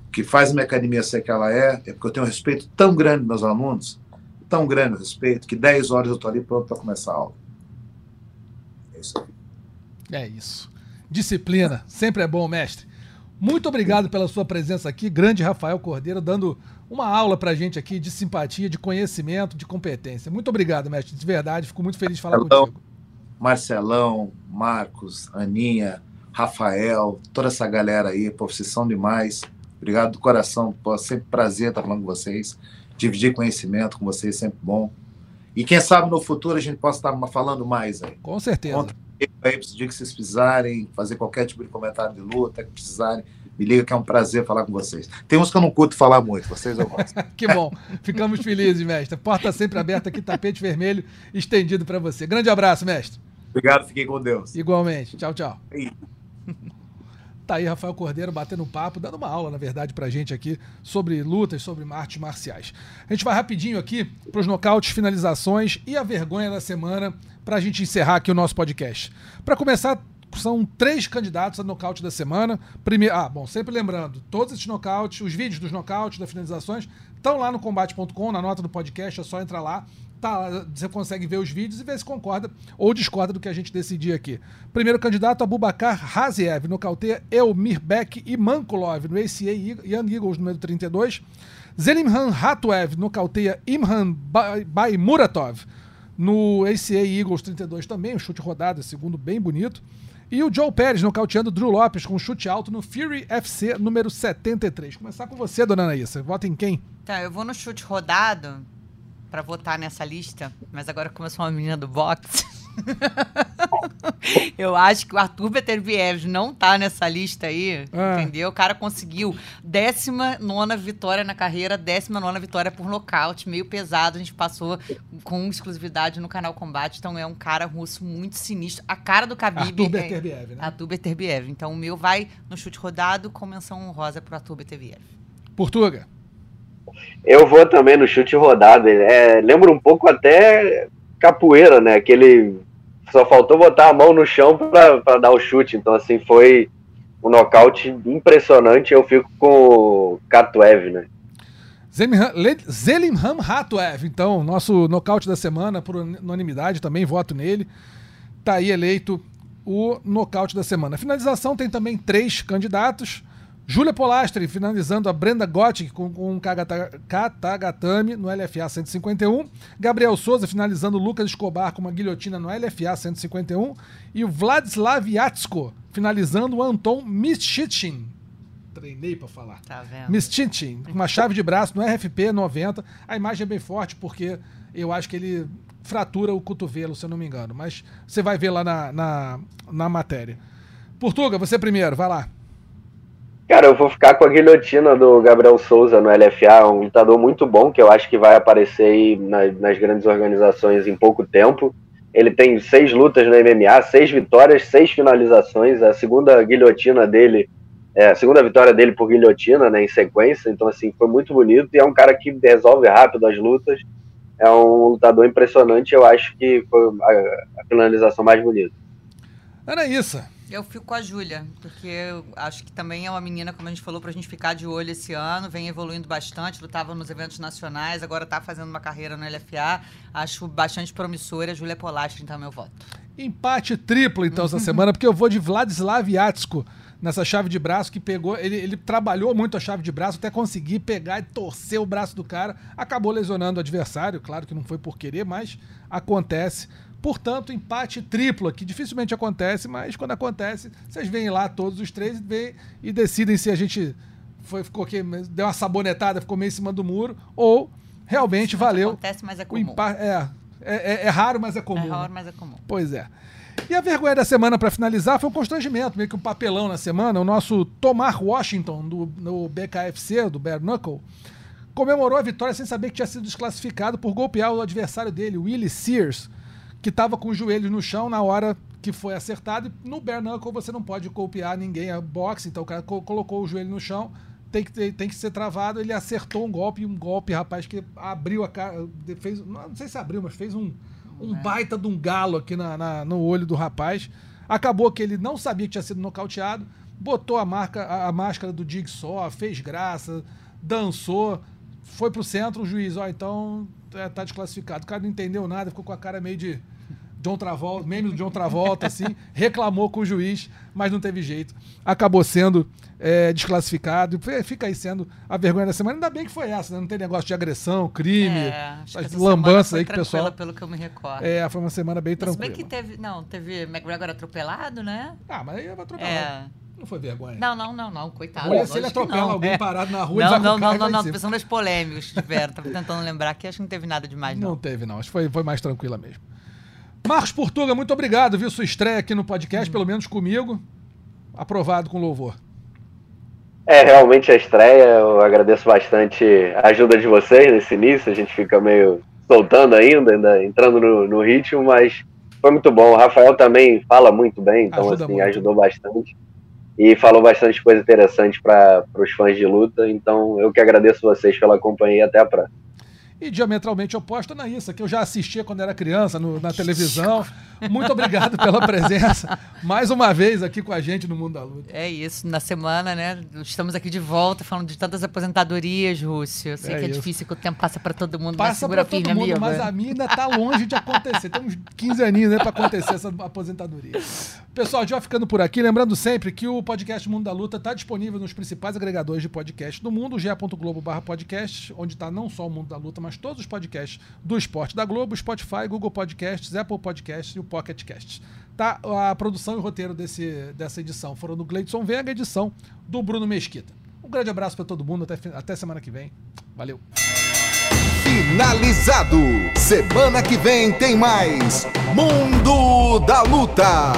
Speaker 4: O que faz minha academia ser que ela é, é porque eu tenho um respeito tão grande dos meus alunos, tão grande o respeito, que 10 horas eu estou ali pronto para começar a aula. É isso.
Speaker 1: É isso. Disciplina. Sempre é bom, mestre. Muito obrigado pela sua presença aqui, grande Rafael Cordeiro, dando uma aula pra gente aqui de simpatia, de conhecimento, de competência. Muito obrigado, mestre. De verdade, fico muito feliz de falar
Speaker 4: Então,
Speaker 1: contigo.
Speaker 4: Marcelão, Marcos, Aninha, Rafael, toda essa galera aí, pô, vocês são demais. Obrigado do coração, pô, sempre prazer estar falando com vocês, dividir conhecimento com vocês, sempre bom. E quem sabe no futuro a gente possa estar falando mais aí.
Speaker 1: Com certeza.
Speaker 4: Conta aí, o dia que vocês precisarem, fazer qualquer tipo de comentário de luta, que precisarem, me liga que é um prazer falar com vocês. Tem uns que eu não curto falar muito, vocês eu gosto.
Speaker 1: Que bom. Ficamos felizes, mestre. Porta sempre aberta aqui, tapete vermelho estendido pra você. Grande abraço, mestre.
Speaker 4: Obrigado, fiquem com Deus.
Speaker 1: Igualmente. Tchau, tchau.
Speaker 4: Aí.
Speaker 1: Tá aí Rafael Cordeiro batendo papo, dando uma aula, na verdade, pra gente aqui sobre lutas, sobre artes marciais. A gente vai rapidinho aqui pros nocautes, finalizações e a vergonha da semana pra gente encerrar aqui o nosso podcast. Pra começar, são três candidatos a nocaute da semana. Primeiro, ah, bom, sempre lembrando, todos esses nocautes, os vídeos dos nocautes, das finalizações, estão lá no combate.com, na nota do podcast, é só entrar lá. Tá, você consegue ver os vídeos e ver se concorda ou discorda do que a gente decidir aqui. Primeiro candidato, Abubakar Raziev, nocauteia Elmirbek e Mankulov no ACA Young Eagles número 32. Zelimhan Hatuev nocauteia Imran Baimuratov no ACA Eagles 32 também, um chute rodado, segundo bem bonito. E o Joe Pérez nocauteando Drew Lopes com um chute alto no Fury FC número 73. Começar com você, dona Anaísa. Vota em quem?
Speaker 2: Tá, eu vou no chute rodado pra votar nessa lista, mas agora sou uma menina do boxe, eu acho que o Arthur Beterbiev não tá nessa lista aí,
Speaker 1: Ah.
Speaker 2: entendeu? O cara conseguiu 19 vitória na carreira, 19 vitória por nocaute, meio pesado, a gente passou com exclusividade no canal Combate, então é um cara russo muito sinistro, a cara do Khabib.
Speaker 1: Arthur
Speaker 2: é-
Speaker 1: Beterbiev, né?
Speaker 2: Arthur Beterbiev. Então o meu vai no chute rodado com menção honrosa pro Arthur Beterbiev.
Speaker 1: Portuga.
Speaker 3: Eu vou também no chute rodado. É, lembra um pouco até capoeira, né? Aquele. Só faltou botar a mão no chão pra dar o chute. Então, assim, foi um nocaute impressionante. Eu fico com o Katuev, né?
Speaker 1: Zelimhan Hatuev, então, nosso nocaute da semana, por unanimidade, também voto nele. Tá aí eleito o nocaute da semana. Finalização tem também três candidatos. Júlia Polastri finalizando a Brenda Gottic com, com um Katagatame no LFA 151. Gabriel Souza finalizando o Lucas Escobar com uma guilhotina no LFA 151. E o Vladislav Yatsko finalizando o Anton Mischichin. Treinei pra falar.
Speaker 2: Tá vendo?
Speaker 1: Mistintin, com uma chave de braço no RFP 90. A imagem é bem forte porque eu acho que ele fratura o cotovelo, se eu não me engano. Mas você vai ver lá na, na, na matéria. Portuga, você primeiro, vai lá.
Speaker 3: Cara, eu vou ficar com a guilhotina do Gabriel Souza no LFA, um lutador muito bom, que eu acho que vai aparecer aí na- nas grandes organizações em pouco tempo. Ele tem seis lutas no MMA, seis vitórias, seis finalizações. A segunda guilhotina dele, é, a segunda vitória dele por guilhotina, né, em sequência. Então, assim, foi muito bonito. E é um cara que resolve rápido as lutas. É um lutador impressionante. Eu acho que foi a, a finalização mais bonita.
Speaker 1: Anaísa.
Speaker 2: Eu fico com a Júlia, porque eu acho que também é uma menina, como a gente falou, pra gente ficar de olho esse ano, vem evoluindo bastante, lutava nos eventos nacionais, agora tá fazendo uma carreira no LFA. Acho bastante promissora. Júlia Polastri, então, é meu voto.
Speaker 1: Empate triplo, então, essa semana, porque eu vou de Vladislav Yatsko nessa chave de braço que pegou. Ele, ele trabalhou muito a chave de braço até conseguir pegar e torcer o braço do cara. Acabou lesionando o adversário, claro que não foi por querer, mas acontece. Portanto, empate triplo aqui. Dificilmente acontece, mas quando acontece, vocês vêm lá todos os três e, veem e decidem se a gente foi, ficou aqui, deu uma sabonetada, ficou meio em cima do muro, ou realmente valeu.
Speaker 2: Acontece, mas é
Speaker 1: O
Speaker 2: comum.
Speaker 1: empate. É, é, é- é raro, mas é
Speaker 2: É
Speaker 1: comum.
Speaker 2: raro, mas é comum.
Speaker 1: Pois é. E a vergonha da semana, para finalizar, foi um constrangimento, meio que um papelão na semana. O nosso Tomar Washington, do, no BKFC, do Bare Knuckle, comemorou a vitória sem saber que tinha sido desclassificado por golpear o adversário dele, o Willie Sears, que estava com os joelhos no chão na hora que foi acertado. E no Bare Knuckle você não pode golpear ninguém, é boxe, então o cara co- colocou o joelho no chão, tem que, ter- tem que ser travado. Ele acertou um golpe, um golpe, rapaz, que abriu a cara, fez, não sei se abriu, mas fez um, um baita de um galo aqui na, na- no olho do rapaz. Acabou que ele não sabia que tinha sido nocauteado, botou a, marca, a, a máscara do Jigsaw, fez graça, dançou, foi pro centro, o juiz, ó, então é, tá desclassificado. O cara não entendeu nada, ficou com a cara meio de John Travolta, meme do John Travolta, assim, reclamou com o juiz, mas não teve jeito. Acabou sendo é, desclassificado. e Fica aí sendo a vergonha da semana. Ainda bem que foi essa, né? Não tem negócio de agressão, crime,
Speaker 2: É,
Speaker 1: lambanças aí que o pessoal.
Speaker 2: pelo que eu me recordo.
Speaker 1: É, foi uma semana bem
Speaker 2: Mas se
Speaker 1: tranquila.
Speaker 2: bem que teve. Não, teve McGregor atropelado, né?
Speaker 1: Ah, mas aí vai atropelar.
Speaker 2: É.
Speaker 1: Não foi vergonha.
Speaker 2: Não, não, não, não, coitado.
Speaker 1: Olha, se ele atropela alguém
Speaker 2: É.
Speaker 1: parado na rua, ele
Speaker 2: Não,
Speaker 1: vai
Speaker 2: não, não, não, não. Pensando nas polêmicas que tiveram. Tava tentando lembrar que acho que não teve nada demais, não.
Speaker 1: Não teve, não. Acho que foi, foi mais tranquila mesmo. Marcos Portuga, muito obrigado, viu? Sua estreia aqui no podcast, pelo menos comigo. Aprovado com louvor.
Speaker 3: É, realmente a estreia, eu agradeço bastante a ajuda de vocês nesse início, a gente fica meio soltando ainda, ainda entrando no, no ritmo, mas foi muito bom. O Rafael também fala muito bem, então
Speaker 1: Ajuda
Speaker 3: assim,
Speaker 1: muito.
Speaker 3: ajudou bastante. E falou bastante coisa interessante para os fãs de luta, então eu que agradeço vocês pela companhia e até a próxima.
Speaker 1: E diametralmente oposta na isso, que eu já assistia quando era criança no- na televisão. Muito obrigado pela presença mais uma vez aqui com a gente no Mundo da Luta.
Speaker 2: É isso, na semana, né? Estamos aqui de volta falando de tantas aposentadorias, Rússio. Eu sei
Speaker 1: É
Speaker 2: que é
Speaker 1: isso.
Speaker 2: difícil que o tempo passa pra todo mundo,
Speaker 1: Passa pra todo mundo,
Speaker 2: amigo.
Speaker 1: mas a minha ainda tá longe de acontecer. Tem uns 15 aninhos né, para acontecer essa aposentadoria. Pessoal, vai ficando por aqui. Lembrando sempre que o podcast Mundo da Luta está disponível nos principais agregadores de podcast do mundo, ge.globo barra podcast, onde está não só o Mundo da Luta, mas todos os podcasts do esporte da Globo, Spotify, Google Podcasts, Apple Podcasts e o Pocket Casts. Tá, a produção e o roteiro desse, dessa edição foram do Gleidson Vega, edição do Bruno Mesquita. Um grande abraço para todo mundo, até, até semana que vem. Valeu.
Speaker 5: Finalizado. Semana que vem tem mais Mundo da Luta.